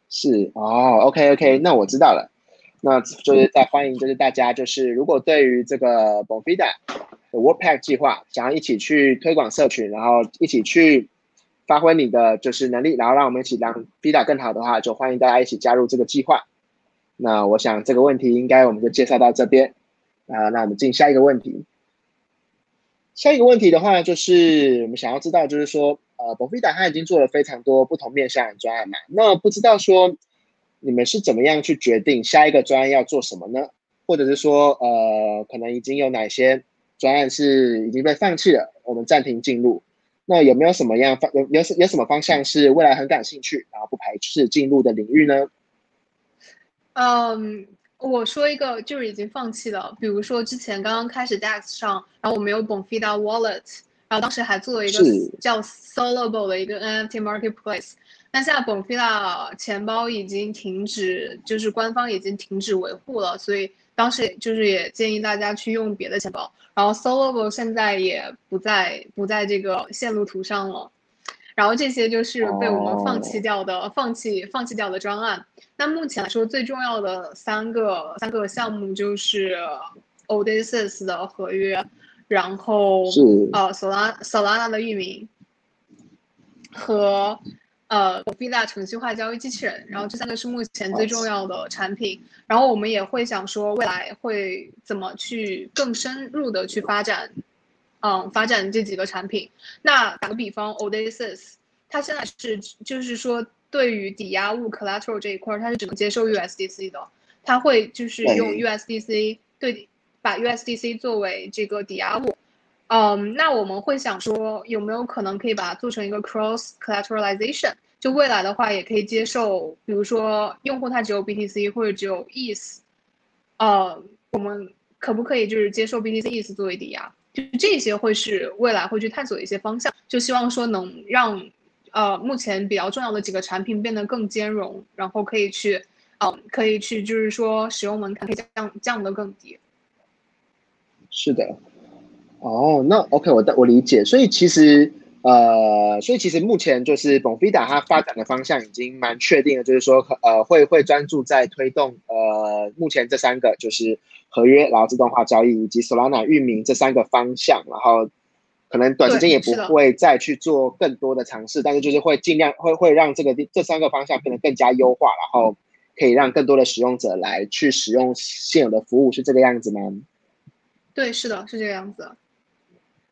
是哦，OK OK，那我知道了。那就是在欢迎，就是大家就是如果对于这个 Bonfida 的 Wolfpack 计划，想要一起去推广社群，然后一起去发挥你的就是能力，然后让我们一起让 Bida 更好的话，就欢迎大家一起加入这个计划。那我想这个问题应该我们就介绍到这边。啊，那我们进下一个问题。下一个问题的话，就是我们想要知道，就是说，呃，博菲达他已经做了非常多不同面向的专案嘛，那不知道说你们是怎么样去决定下一个专案要做什么呢？或者是说，呃，可能已经有哪些专案是已经被放弃了，我们暂停进入？那有没有什么样方有有有什么方向是未来很感兴趣，然后不排斥进入的领域呢？嗯。我说一个就是已经放弃了，比如说之前刚刚开始 DEX 上，然后我们有 Bonfida Wallet，然后当时还做了一个叫 Solable 的一个 NFT Marketplace。那现在 Bonfida 钱包已经停止，就是官方已经停止维护了，所以当时就是也建议大家去用别的钱包。然后 Solable 现在也不在不在这个线路图上了。然后这些就是被我们放弃掉的、放弃放弃掉的专案。那目前来说，最重要的三个三个项目就是 Odysseus 的合约，然后呃 Solana Solana 的域名和呃 i l a 程序化交易机器人。然后这三个是目前最重要的产品。然后我们也会想说，未来会怎么去更深入的去发展。嗯，发展这几个产品。那打个比方，Odysseus，它现在是就是说，对于抵押物 collateral 这一块，它是只能接受 USDC 的。它会就是用 USDC 对，把 USDC 作为这个抵押物。嗯，那我们会想说，有没有可能可以把它做成一个 cross collateralization？就未来的话，也可以接受，比如说用户他只有 BTC 或者只有 ETH，呃，我们可不可以就是接受 BTC ETH 作为抵押？就这些会是未来会去探索的一些方向，就希望说能让，呃，目前比较重要的几个产品变得更兼容，然后可以去，嗯，可以去就是说使用门槛可以降降得更低。是的，哦，那 OK，我我理解，所以其实。呃，所以其实目前就是 Bonfida 它发展的方向已经蛮确定的，就是说呃会会专注在推动呃目前这三个就是合约，然后自动化交易以及 Solana 域名这三个方向，然后可能短时间也不会再去做更多的尝试，但是就是会尽量会会让这个这三个方向变得更加优化，然后可以让更多的使用者来去使用现有的服务，是这个样子吗？对，是的，是这个样子。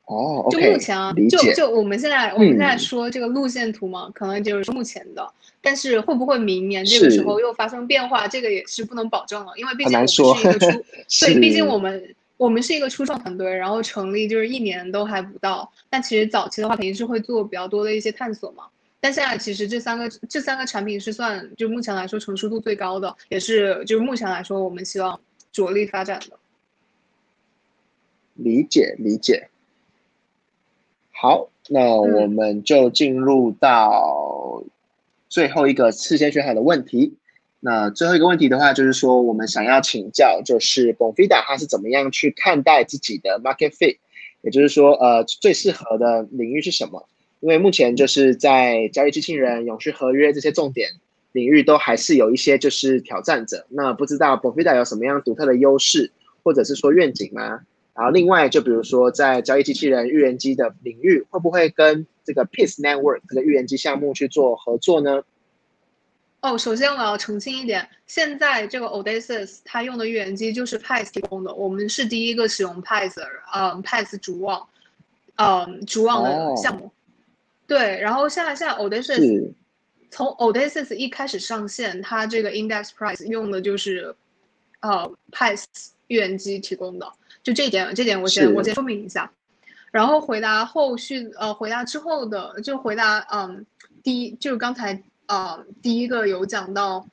哦，就目前啊，就就我们现在我们现在说这个路线图嘛，可能就是目前的，但是会不会明年这个时候又发生变化，这个也是不能保证了，因为毕竟我们是一个初，对，毕竟我们我们是一个初创团队，然后成立就是一年都还不到，但其实早期的话肯定是会做比较多的一些探索嘛。但现在其实这三个这三个产品是算就目前来说成熟度最高的，也是就是目前来说我们希望着力发展的。理解理解。好，那我们就进入到最后一个事先选好的问题。那最后一个问题的话，就是说我们想要请教，就是 Bonfida 他是怎么样去看待自己的 market fit，也就是说，呃，最适合的领域是什么？因为目前就是在交易机器人、永续合约这些重点领域，都还是有一些就是挑战者。那不知道 Bonfida 有什么样独特的优势，或者是说愿景吗？然后另外，就比如说在交易机器人预言机的领域，会不会跟这个 Peace Network 这个预言机项目去做合作呢？哦，首先我要澄清一点，现在这个 Odysseus 它用的预言机就是 p i s 提供的，我们是第一个使用 p i s 嗯 p i s 主网，嗯，主网的项目。对，然后现在现在 Odysseus 从 Odysseus 一开始上线，它这个 Index Price 用的就是呃 p i s 预言机提供的。就这一点，这点我先我先说明一下，然后回答后续呃回答之后的就回答嗯第一就是刚才呃第一个有讲到，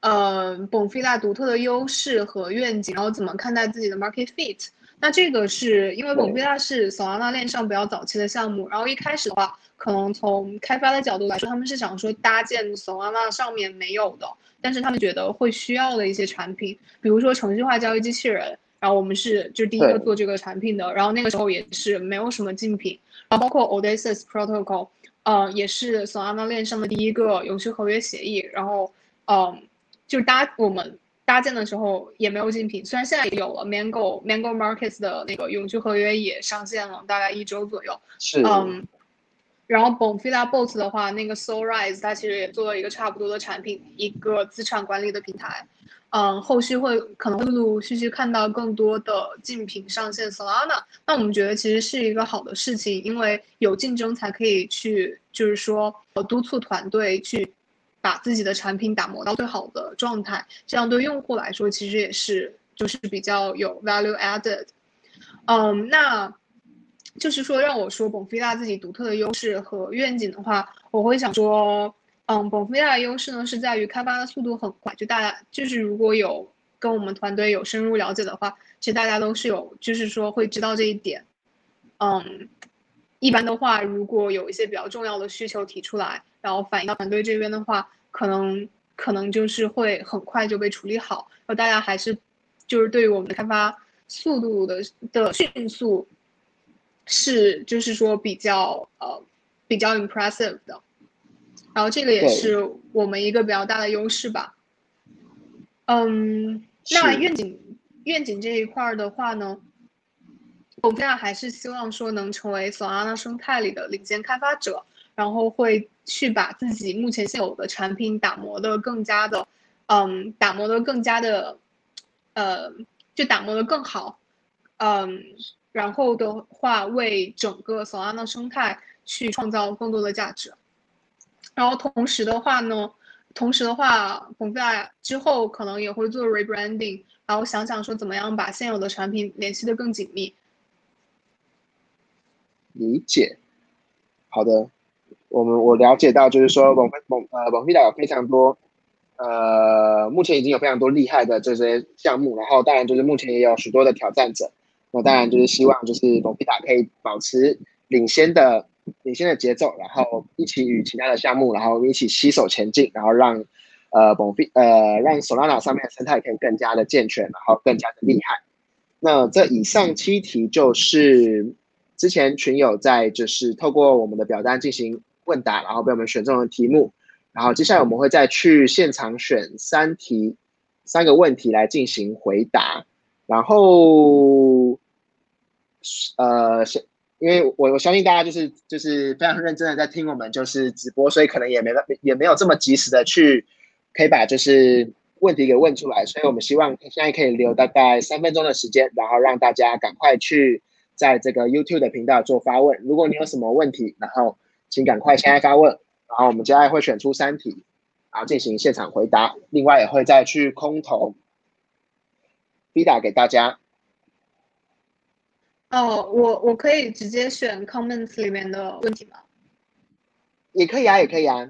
呃 Bonfida 独特的优势和愿景，然后怎么看待自己的 market fit。那这个是因为 Bonfida 是 Solana 链上比较早期的项目，然后一开始的话，可能从开发的角度来说，他们是想说搭建 Solana 上面没有的，但是他们觉得会需要的一些产品，比如说程序化交易机器人。然后我们是就第一个做这个产品的，然后那个时候也是没有什么竞品，然后包括 Odysseus Protocol，呃，也是 Solana 链上的第一个永续合约协议，然后嗯，就搭我们搭建的时候也没有竞品，虽然现在也有了 Mango Mango Markets 的那个永续合约也上线了，大概一周左右，是嗯，然后 Bonfida Bots 的话，那个 SoulRise 它其实也做了一个差不多的产品，一个资产管理的平台。嗯，后续会可能陆陆续续看到更多的竞品上线 Solana，那我们觉得其实是一个好的事情，因为有竞争才可以去，就是说督促团队去把自己的产品打磨到最好的状态，这样对用户来说其实也是就是比较有 value added。嗯，那就是说让我说 Bonfida 自己独特的优势和愿景的话，我会想说。嗯 b o n f i a 的优势呢是在于开发的速度很快，就大家就是如果有跟我们团队有深入了解的话，其实大家都是有，就是说会知道这一点。嗯，一般的话，如果有一些比较重要的需求提出来，然后反映到团队这边的话，可能可能就是会很快就被处理好。然后大家还是就是对于我们的开发速度的的迅速，是就是说比较呃比较 impressive 的。然后这个也是我们一个比较大的优势吧。嗯，那愿景愿景这一块的话呢，我们现在还是希望说能成为 Solana 生态里的领先开发者，然后会去把自己目前现有的产品打磨的更加的，嗯，打磨的更加的，呃，就打磨的更好，嗯，然后的话为整个 Solana 生态去创造更多的价值。然后同时的话呢，同时的话，ผม在之后可能也会做 rebranding，然后想想说怎么样把现有的产品联系的更紧密。理解，好的，我们我了解到就是说，网网呃网飞达有非常多，呃，目前已经有非常多厉害的这些项目，然后当然就是目前也有许多的挑战者，那当然就是希望就是网飞达可以保持领先的。领先的节奏，然后一起与其他的项目，然后一起携手前进，然后让呃 b o 呃让 Solana 上面的生态可以更加的健全，然后更加的厉害。那这以上七题就是之前群友在就是透过我们的表单进行问答，然后被我们选中的题目。然后接下来我们会再去现场选三题，三个问题来进行回答。然后呃。因为我我相信大家就是就是非常认真的在听我们就是直播，所以可能也没也没有这么及时的去可以把就是问题给问出来，所以我们希望现在可以留大概三分钟的时间，然后让大家赶快去在这个 YouTube 的频道做发问。如果你有什么问题，然后请赶快现在发问，然后我们接下来会选出三题，然后进行现场回答。另外也会再去空投 B 打给大家。哦，我我可以直接选 comments 里面的问题吗？也可以啊，也可以啊。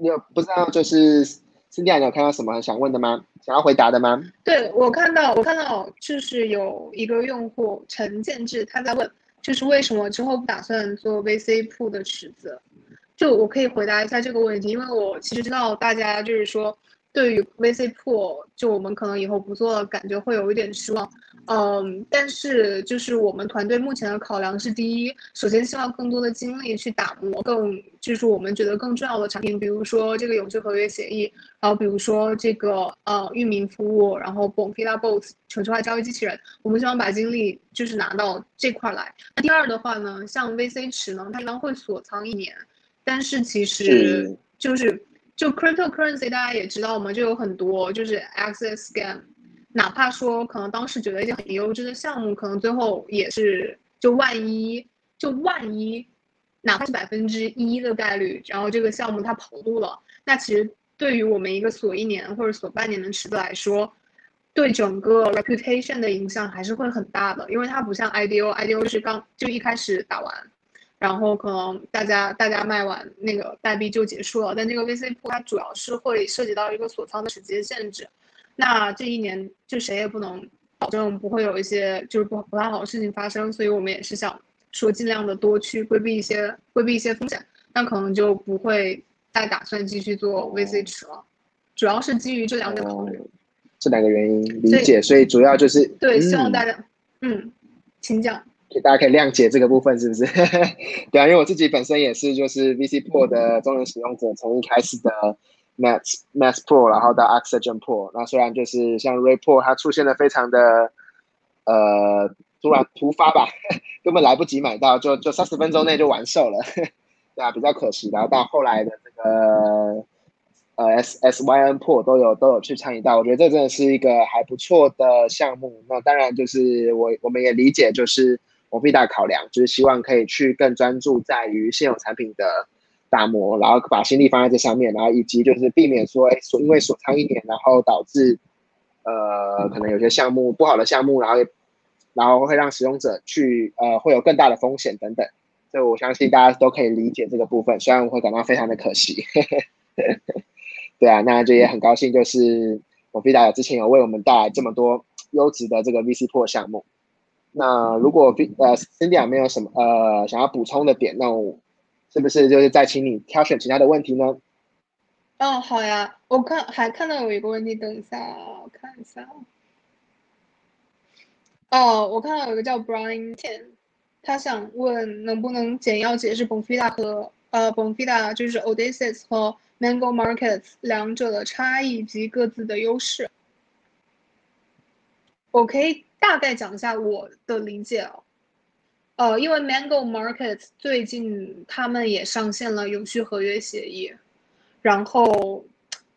你有不知道就是 Cindy，你有看到什么想问的吗？想要回答的吗？对我看到，我看到就是有一个用户陈建志他在问，就是为什么之后不打算做 VC 铺的池子？就我可以回答一下这个问题，因为我其实知道大家就是说。对于 VC 破，就我们可能以后不做了，感觉会有一点失望。嗯，但是就是我们团队目前的考量是：第一，首先希望更多的精力去打磨更，就是我们觉得更重要的产品，比如说这个永续合约协议，然后比如说这个呃域名服务，然后 Bonfila Bots 城市化交易机器人，我们希望把精力就是拿到这块来。那第二的话呢，像 VC 池呢，它一般会锁仓一年，但是其实就是。就 cryptocurrency 大家也知道嘛，就有很多就是 access scam，哪怕说可能当时觉得一些很优质的项目，可能最后也是就万一就万一，哪怕是百分之一的概率，然后这个项目它跑路了，那其实对于我们一个锁一年或者锁半年的池子来说，对整个 reputation 的影响还是会很大的，因为它不像 IDO，IDO 是刚就一开始打完。然后可能大家大家卖完那个代币就结束了，但这个 VC 铺它主要是会涉及到一个锁仓的时间限制，那这一年就谁也不能保证不会有一些就是不不太好的事情发生，所以我们也是想说尽量的多去规避一些规避一些风险，那可能就不会再打算继续做 VC 池了，主要是基于这两点。考虑，这两个原因理解，所以主要就是对，希望大家嗯，请讲。大家可以谅解这个部分，是不是？*laughs* 对啊，因为我自己本身也是就是 VC Pro 的中文使用者，从一开始的 Max Max Pro，然后到 Oxygen Pro。那虽然就是像 Ray Pro 它出现的非常的呃突然突发吧，*laughs* 根本来不及买到，就就三十分钟内就完售了，*laughs* 对啊，比较可惜。然后到后来的这个呃 S S Y N Pro 都有都有去参与到，我觉得这真的是一个还不错的项目。那当然就是我我们也理解就是。我最大考量就是希望可以去更专注在于现有产品的打磨，然后把心力放在这上面，然后以及就是避免说，哎，因为锁仓一年，然后导致呃可能有些项目不好的项目，然后然后会让使用者去呃会有更大的风险等等。所以我相信大家都可以理解这个部分，虽然我会感到非常的可惜。*laughs* 对啊，那就也很高兴，就是我飞达之前有为我们带来这么多优质的这个 VC 破项目。那如果呃 Cindy 没有什么呃想要补充的点，那我是不是就是再请你挑选其他的问题呢？哦，好呀，我看还看到有一个问题，等一下我看一下。哦，我看到有一个叫 Brian Ten，他想问能不能简要解释 Bonfida 和呃 Bonfida 就是 Odysseus 和 Mango Markets 两者的差异及各自的优势。我可以。大概讲一下我的理解哦，呃，因为 Mango Market 最近他们也上线了永续合约协议，然后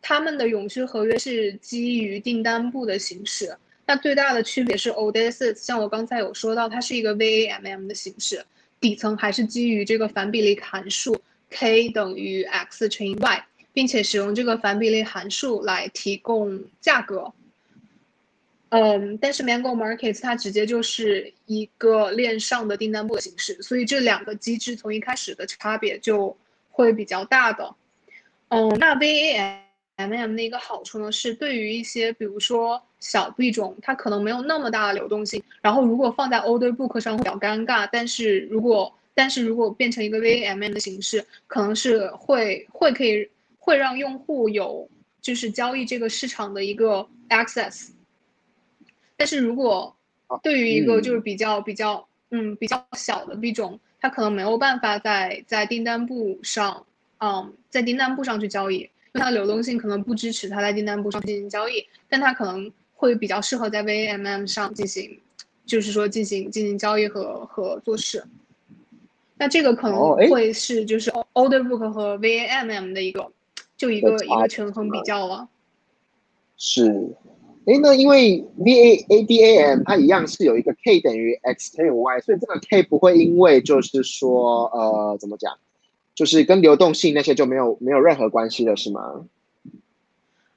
他们的永续合约是基于订单簿的形式。那最大的区别是 Odysseus，像我刚才有说到，它是一个 VAMM 的形式，底层还是基于这个反比例函数 k 等于 x 乘以 y，并且使用这个反比例函数来提供价格。嗯，但是 Mango Markets 它直接就是一个链上的订单簿的形式，所以这两个机制从一开始的差别就会比较大的。嗯，那 VAMM 的一个好处呢，是对于一些比如说小币种，它可能没有那么大的流动性，然后如果放在 Order Book 上会比较尴尬，但是如果但是如果变成一个 VAMM 的形式，可能是会会可以会让用户有就是交易这个市场的一个 access。但是如果对于一个就是比较比较嗯比较小的币种，它可能没有办法在在订单簿上，嗯，在订单簿上去交易，因为它的流动性可能不支持它在订单簿上进行交易，但它可能会比较适合在 VAMM 上进行，就是说进行进行交易和和做事。那这个可能会是就是 Order Book 和 VAMM 的一个就一个一个权衡比较了。是。哎，那因为 V A A D A M 它一样是有一个 K 等于 X 乘以 Y，所以这个 K 不会因为就是说呃怎么讲，就是跟流动性那些就没有没有任何关系了，是吗？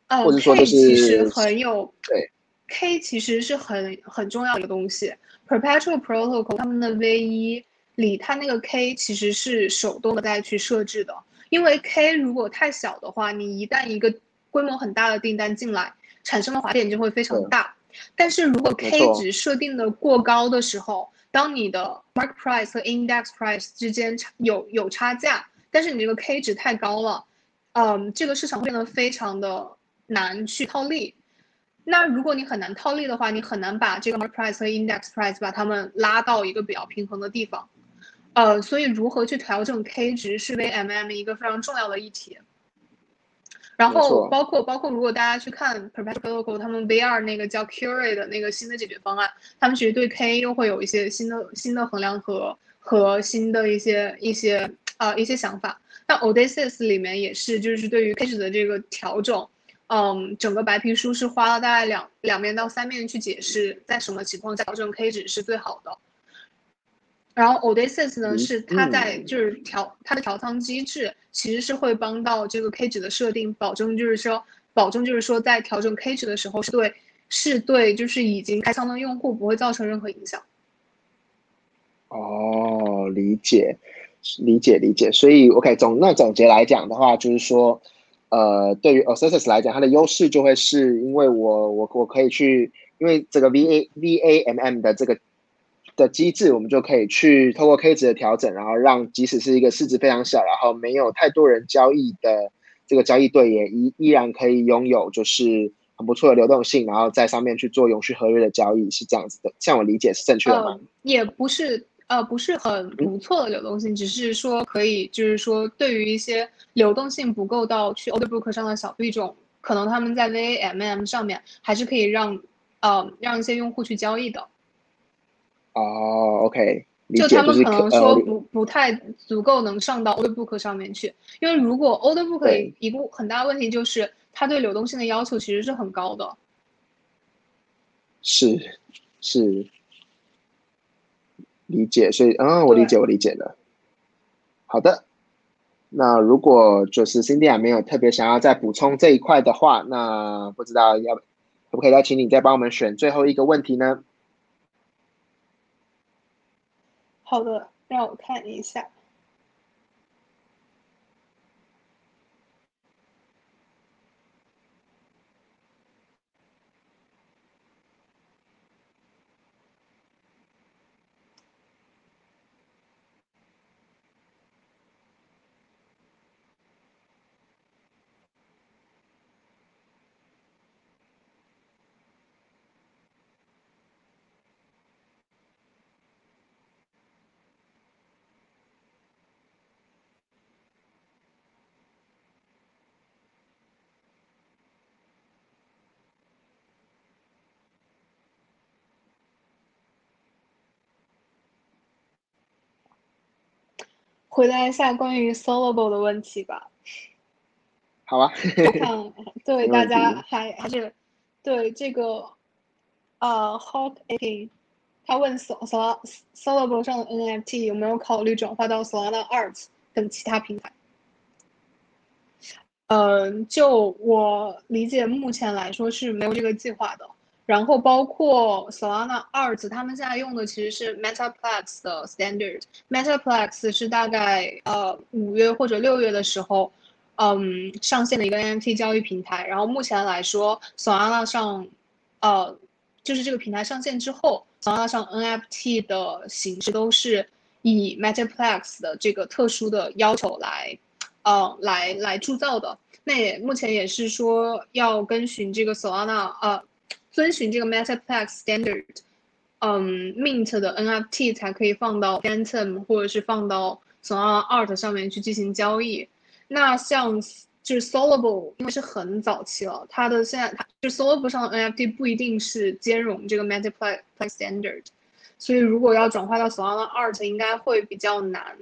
呃或者说就是其实很有对 K 其实是很很重要的一个东西。Perpetual Protocol 他们的 V 一里，它那个 K 其实是手动的再去设置的，因为 K 如果太小的话，你一旦一个规模很大的订单进来，产生的滑点就会非常大。但是如果 K 值设定的过高的时候，当你的 Mark Price 和 Index Price 之间有有差价，但是你这个 K 值太高了，嗯，这个市场会变得非常的难去套利。那如果你很难套利的话，你很难把这个 mark price 和 index price 把它们拉到一个比较平衡的地方。呃，所以如何去调整 K 值是 VMM 一个非常重要的议题。然后包括包括如果大家去看 Perpetual Protocol 他们 VR 那个叫 Curate 的那个新的解决方案，他们其实对 K 又会有一些新的新的衡量和和新的一些一些呃一些想法。那 Odysseus 里面也是，就是对于 K 值的这个调整，嗯，整个白皮书是花了大概两两面到三面去解释，在什么情况下调整 K 值是最好的。然后 Odysseus 呢，嗯是它在嗯就是调它的调仓机制，其实是会帮到这个 K 值的设定，保证就是说，保证就是说在调整 K 值的时候，是对是对就是已经开仓的用户不会造成任何影响。哦，理解，理解，理解。所以，OK，总那总结来讲的话，就是说，呃，对于 assess 来讲，它的优势就会是因为我我我可以去，因为这个 VA VAMM 的这个的机制，我们就可以去透过 K 值的调整，然后让即使是一个市值非常小，然后没有太多人交易的这个交易对，也依依然可以拥有就是很不错的流动性，然后在上面去做永续合约的交易，是这样子的。像我理解是正确的吗？呃，也不是呃不是很不错的流动性，只是说可以就是说对于一些流动性不够到去 order book 上的小币种，可能他们在 VAMM 上面还是可以让呃让一些用户去交易的。哦，OK，理就他们可能呃说不不太足够能上到 order book 上面去，因为如果 order book 一个很大的问题就是它对流动性的要求其实是很高的。是是理解，所以嗯、我理解，我理解了。好的，那如果就是 Cindy 没有特别想要再补充这一块的话，那不知道要可不可以再请你再帮我们选最后一个问题呢？好的，让我看一下。回答一下关于 Solable 的问题吧。好啊，我看 *laughs* 对大家还还是对这个呃 Hawk A，他问 Sol Sol Solable 上的 NFT 有没有考虑转化到 Solana Art 等其他平台？嗯，就我理解，目前来说是没有这个计划的。然后包括 Solana Art，他们现在用的其实是 Metaplex 的 Standard。Metaplex 是大概呃五月或者六月的时候，嗯上线的一个 NFT 交易平台。然后目前来说，Solana 上，呃，就是这个平台上线之后，Solana 上 NFT 的形式都是以 Metaplex 的这个特殊的要求来，呃，来来铸造的。那也目前也是说要跟循这个 Solana，呃，遵循这个 Metaplex Standard，嗯，Mint 的 NFT 才可以放到 Phantom 或者是放到 Solana Art 上面去进行交易。那像就是 Solable，因为是很早期了，它的现在它就 Solable 上的 NFT 不一定是兼容这个 Metaplex Standard，所以如果要转化到 Solana Art，应该会比较难。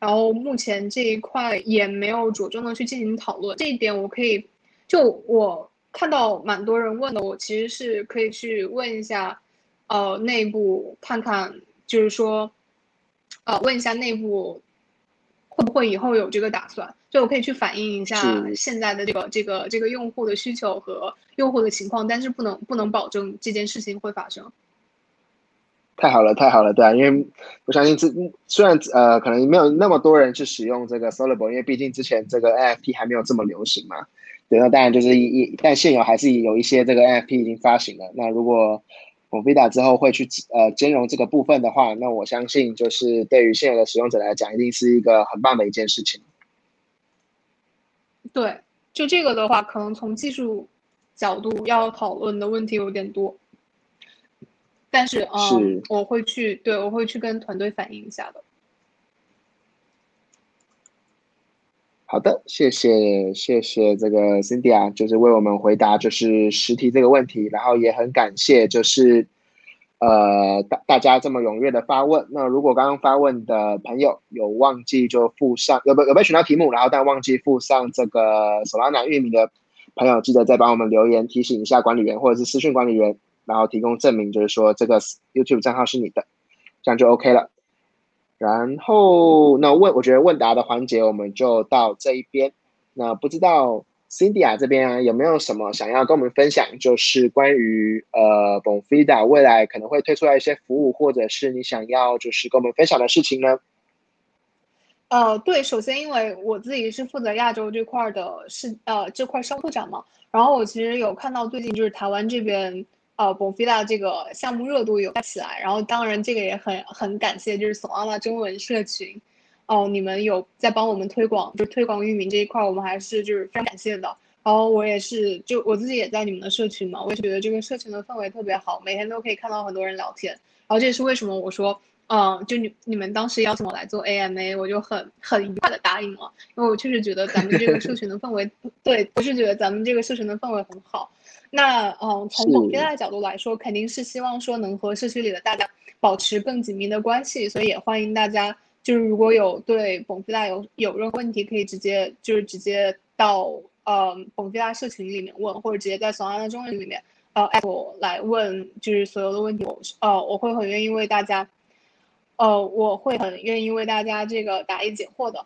然后目前这一块也没有着重的去进行讨论，这一点我可以，就我看到蛮多人问的，我其实是可以去问一下，呃，内部看看，就是说，呃，问一下内部会不会以后有这个打算，就我可以去反映一下现在的这个这个这个用户的需求和用户的情况，但是不能不能保证这件事情会发生。太好了，太好了，对啊，因为我相信这虽然呃可能没有那么多人去使用这个 Solable，因为毕竟之前这个 NFT 还没有这么流行嘛。对，那当然就是一一，但现有还是有一些这个 NFT 已经发行了。那如果 Movida 之后会去呃兼容这个部分的话，那我相信就是对于现有的使用者来讲，一定是一个很棒的一件事情。对，就这个的话，可能从技术角度要讨论的问题有点多。但是，嗯，我会去，对我会去跟团队反映一下的。好的，谢谢谢谢这个 Cindy 啊，就是为我们回答就是实题这个问题，然后也很感谢就是呃大大家这么踊跃的发问。那如果刚刚发问的朋友有忘记就附上，有没有没选到题目，然后但忘记附上这个 Solana 域名的朋友，记得再帮我们留言提醒一下管理员或者是私讯管理员。然后提供证明，就是说这个 YouTube 账号是你的，这样就 OK 了。然后那问，我觉得问答的环节我们就到这一边。那不知道 Cindy 啊这边啊有没有什么想要跟我们分享，就是关于呃 Bonfida 未来可能会推出来一些服务，或者是你想要就是跟我们分享的事情呢？呃，对，首先因为我自己是负责亚洲这块的，是呃这块商拓展嘛，然后我其实有看到最近就是台湾这边。呃，Bonfida 这个项目热度有起来，然后当然这个也很很感谢，就是 Solana 中文社群，哦，你们有在帮我们推广，就推广域名这一块，我们还是就是非常感谢的。然后我也是，就我自己也在你们的社群嘛，我也觉得这个社群的氛围特别好，每天都可以看到很多人聊天。然后这也是为什么我说，嗯，就你你们当时邀请我来做 AMA，我就很很愉快的答应了，因为我确实觉得咱们这个社群的氛围，*laughs* 对，我是觉得咱们这个社群的氛围很好。那嗯，从广电的角度来说，肯定是希望说能和社区里的大家保持更紧密的关系，所以也欢迎大家，就是如果有对蹦飞大有有任何问题，可以直接就是直接到呃蹦飞大社群里面问，或者直接在索安的中文里面呃艾特我来问，就是所有的问题，我呃我会很愿意为大家，呃我会很愿意为大家这个答疑解惑的。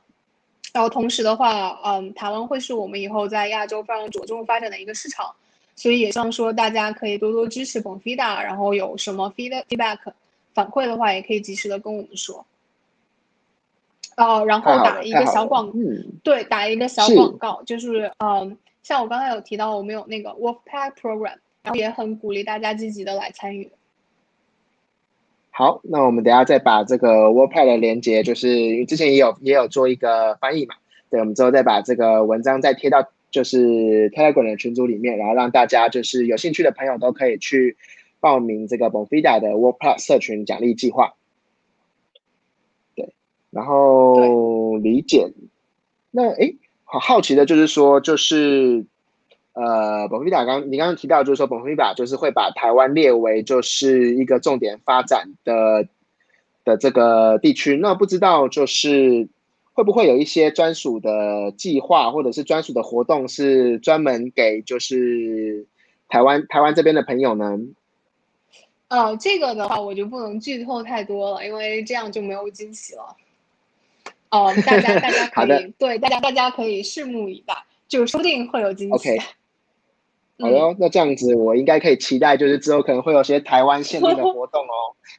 然后同时的话，嗯，台湾会是我们以后在亚洲非常着重发展的一个市场。所以也希望说大家可以多多支持 Bonfida，然后有什么 feedback 反馈的话，也可以及时的跟我们说。哦，然后打一个小广，对，打一个小广告，就是嗯，像我刚才有提到，我们有那个 Wolfpack Program，然后也很鼓励大家积极的来参与。好，那我们等下再把这个 Wolfpack 的连接，就是因为之前也有也有做一个翻译嘛，对，我们之后再把这个文章再贴到。就是 Telegram 的群组里面，然后让大家就是有兴趣的朋友都可以去报名这个 Bonfida 的 World Plus 社群奖励计划。对，然后理解。那哎，好好奇的就是说，就是呃，Bonfida 刚你刚刚提到，就是说 Bonfida 就是会把台湾列为就是一个重点发展的的这个地区。那不知道就是。会不会有一些专属的计划，或者是专属的活动，是专门给就是台湾台湾这边的朋友呢？呃，这个的话我就不能剧透太多了，因为这样就没有惊喜了。哦，大家大家可以 *laughs* 对大家大家可以拭目以待，就说不定会有惊喜。OK。好哟，那这样子我应该可以期待，就是之后可能会有些台湾限定的活动哦。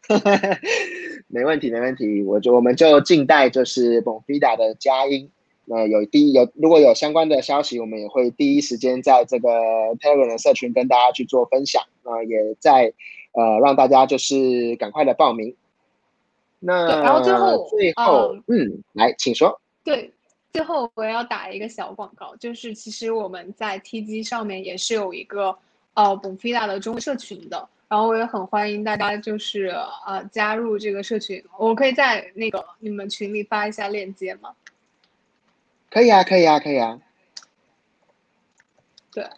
*laughs* 没问题，没问题，我就我们就静待就是 Bonfida 的佳音。那有第一有如果有相关的消息，我们也会第一时间在这个 Telegram 的社群跟大家去做分享。那也在呃让大家就是赶快的报名。那然后最后最后嗯，来请说。对。最后我要打一个小广告，就是其实我们在 TG 上面也是有一个呃 b o n f i d a 的中文社群的，然后我也很欢迎大家就是呃加入这个社群，我可以在那个你们群里发一下链接吗？可以啊，可以啊，可以啊。对，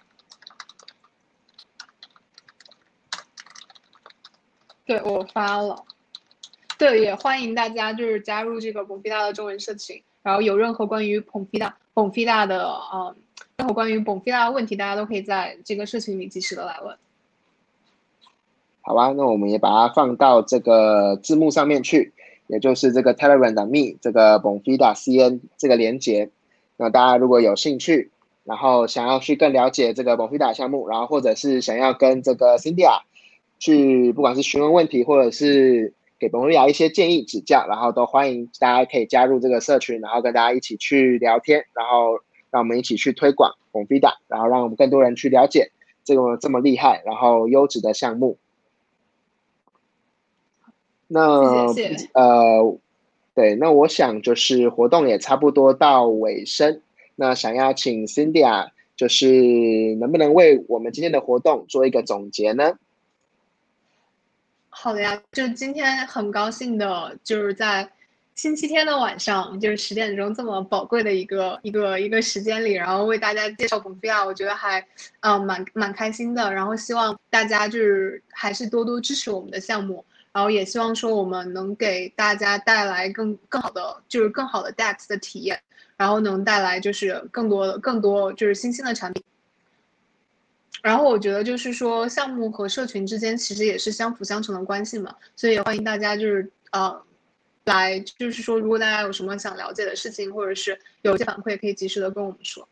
对我发了，对，也欢迎大家就是加入这个 b o n f i d a 的中文社群。然后有任何关于 Pomfida Pomfida 的呃任何关于 Bonfida 的问题，大家都可以在这个社群里及时的来问。好吧，那我们也把它放到这个字幕上面去，也就是这个 Telegram 的 Me 这个 Bonfida CN 这个连接。那大家如果有兴趣，然后想要去更了解这个 Bonfida 项目，然后或者是想要跟这个 Cindy 去，不管是询问问题，或者是给 Bonfida 一些建议指教，然后都欢迎大家可以加入这个社群，然后跟大家一起去聊天，然后让我们一起去推广 Bonfida，然后让我们更多人去了解这个这么厉害，然后优质的项目。那呃，对，那我想就是活动也差不多到尾声，那想要请 Cindy 啊，就是能不能为我们今天的活动做一个总结呢？好的呀，就今天很高兴的，就是在星期天的晚上，就是十点钟这么宝贵的一个一个一个时间里，然后为大家介绍冯菲亚，我觉得还嗯蛮蛮开心的，然后希望大家就是还是多多支持我们的项目。然后也希望说我们能给大家带来更更好的，就是更好的 DEX 的体验，然后能带来就是更多的更多就是新兴的产品。然后我觉得就是说项目和社群之间其实也是相辅相成的关系嘛，所以欢迎大家就是呃来就是说如果大家有什么想了解的事情或者是有些反馈，可以及时的跟我们说。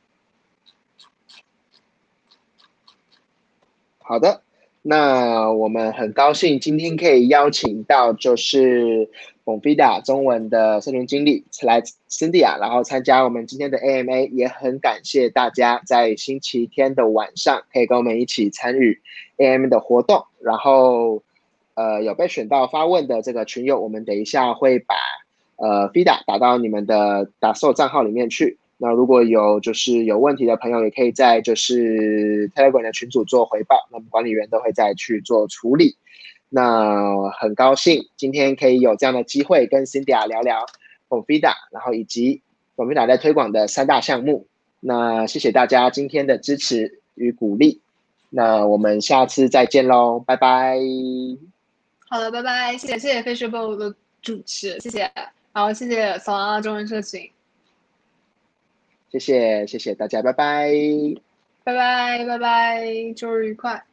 好的。那我们很高兴今天可以邀请到就是 Bonfida 中文的社群经理来 Cindy 啊，然后参加我们今天的 AMA，也很感谢大家在星期天的晚上可以跟我们一起参与 AMA 的活动。然后呃有被选到发问的这个群友，我们等一下会把呃 Fida 打到你们的打售账号里面去。那如果有就是有问题的朋友，也可以在就是 Telegram 的群组做回报，那么管理员都会再去做处理。那很高兴今天可以有这样的机会跟 Cindy 聊聊 Bonfida，然后以及 Bonfida 在推广的三大项目。那谢谢大家今天的支持与鼓励。那我们下次再见喽，拜拜。好的，拜拜，谢谢谢谢 Facebook 的主持，谢谢，然后谢谢扫拉中文社群。谢谢谢谢大家，拜拜，拜拜拜拜，周日愉快。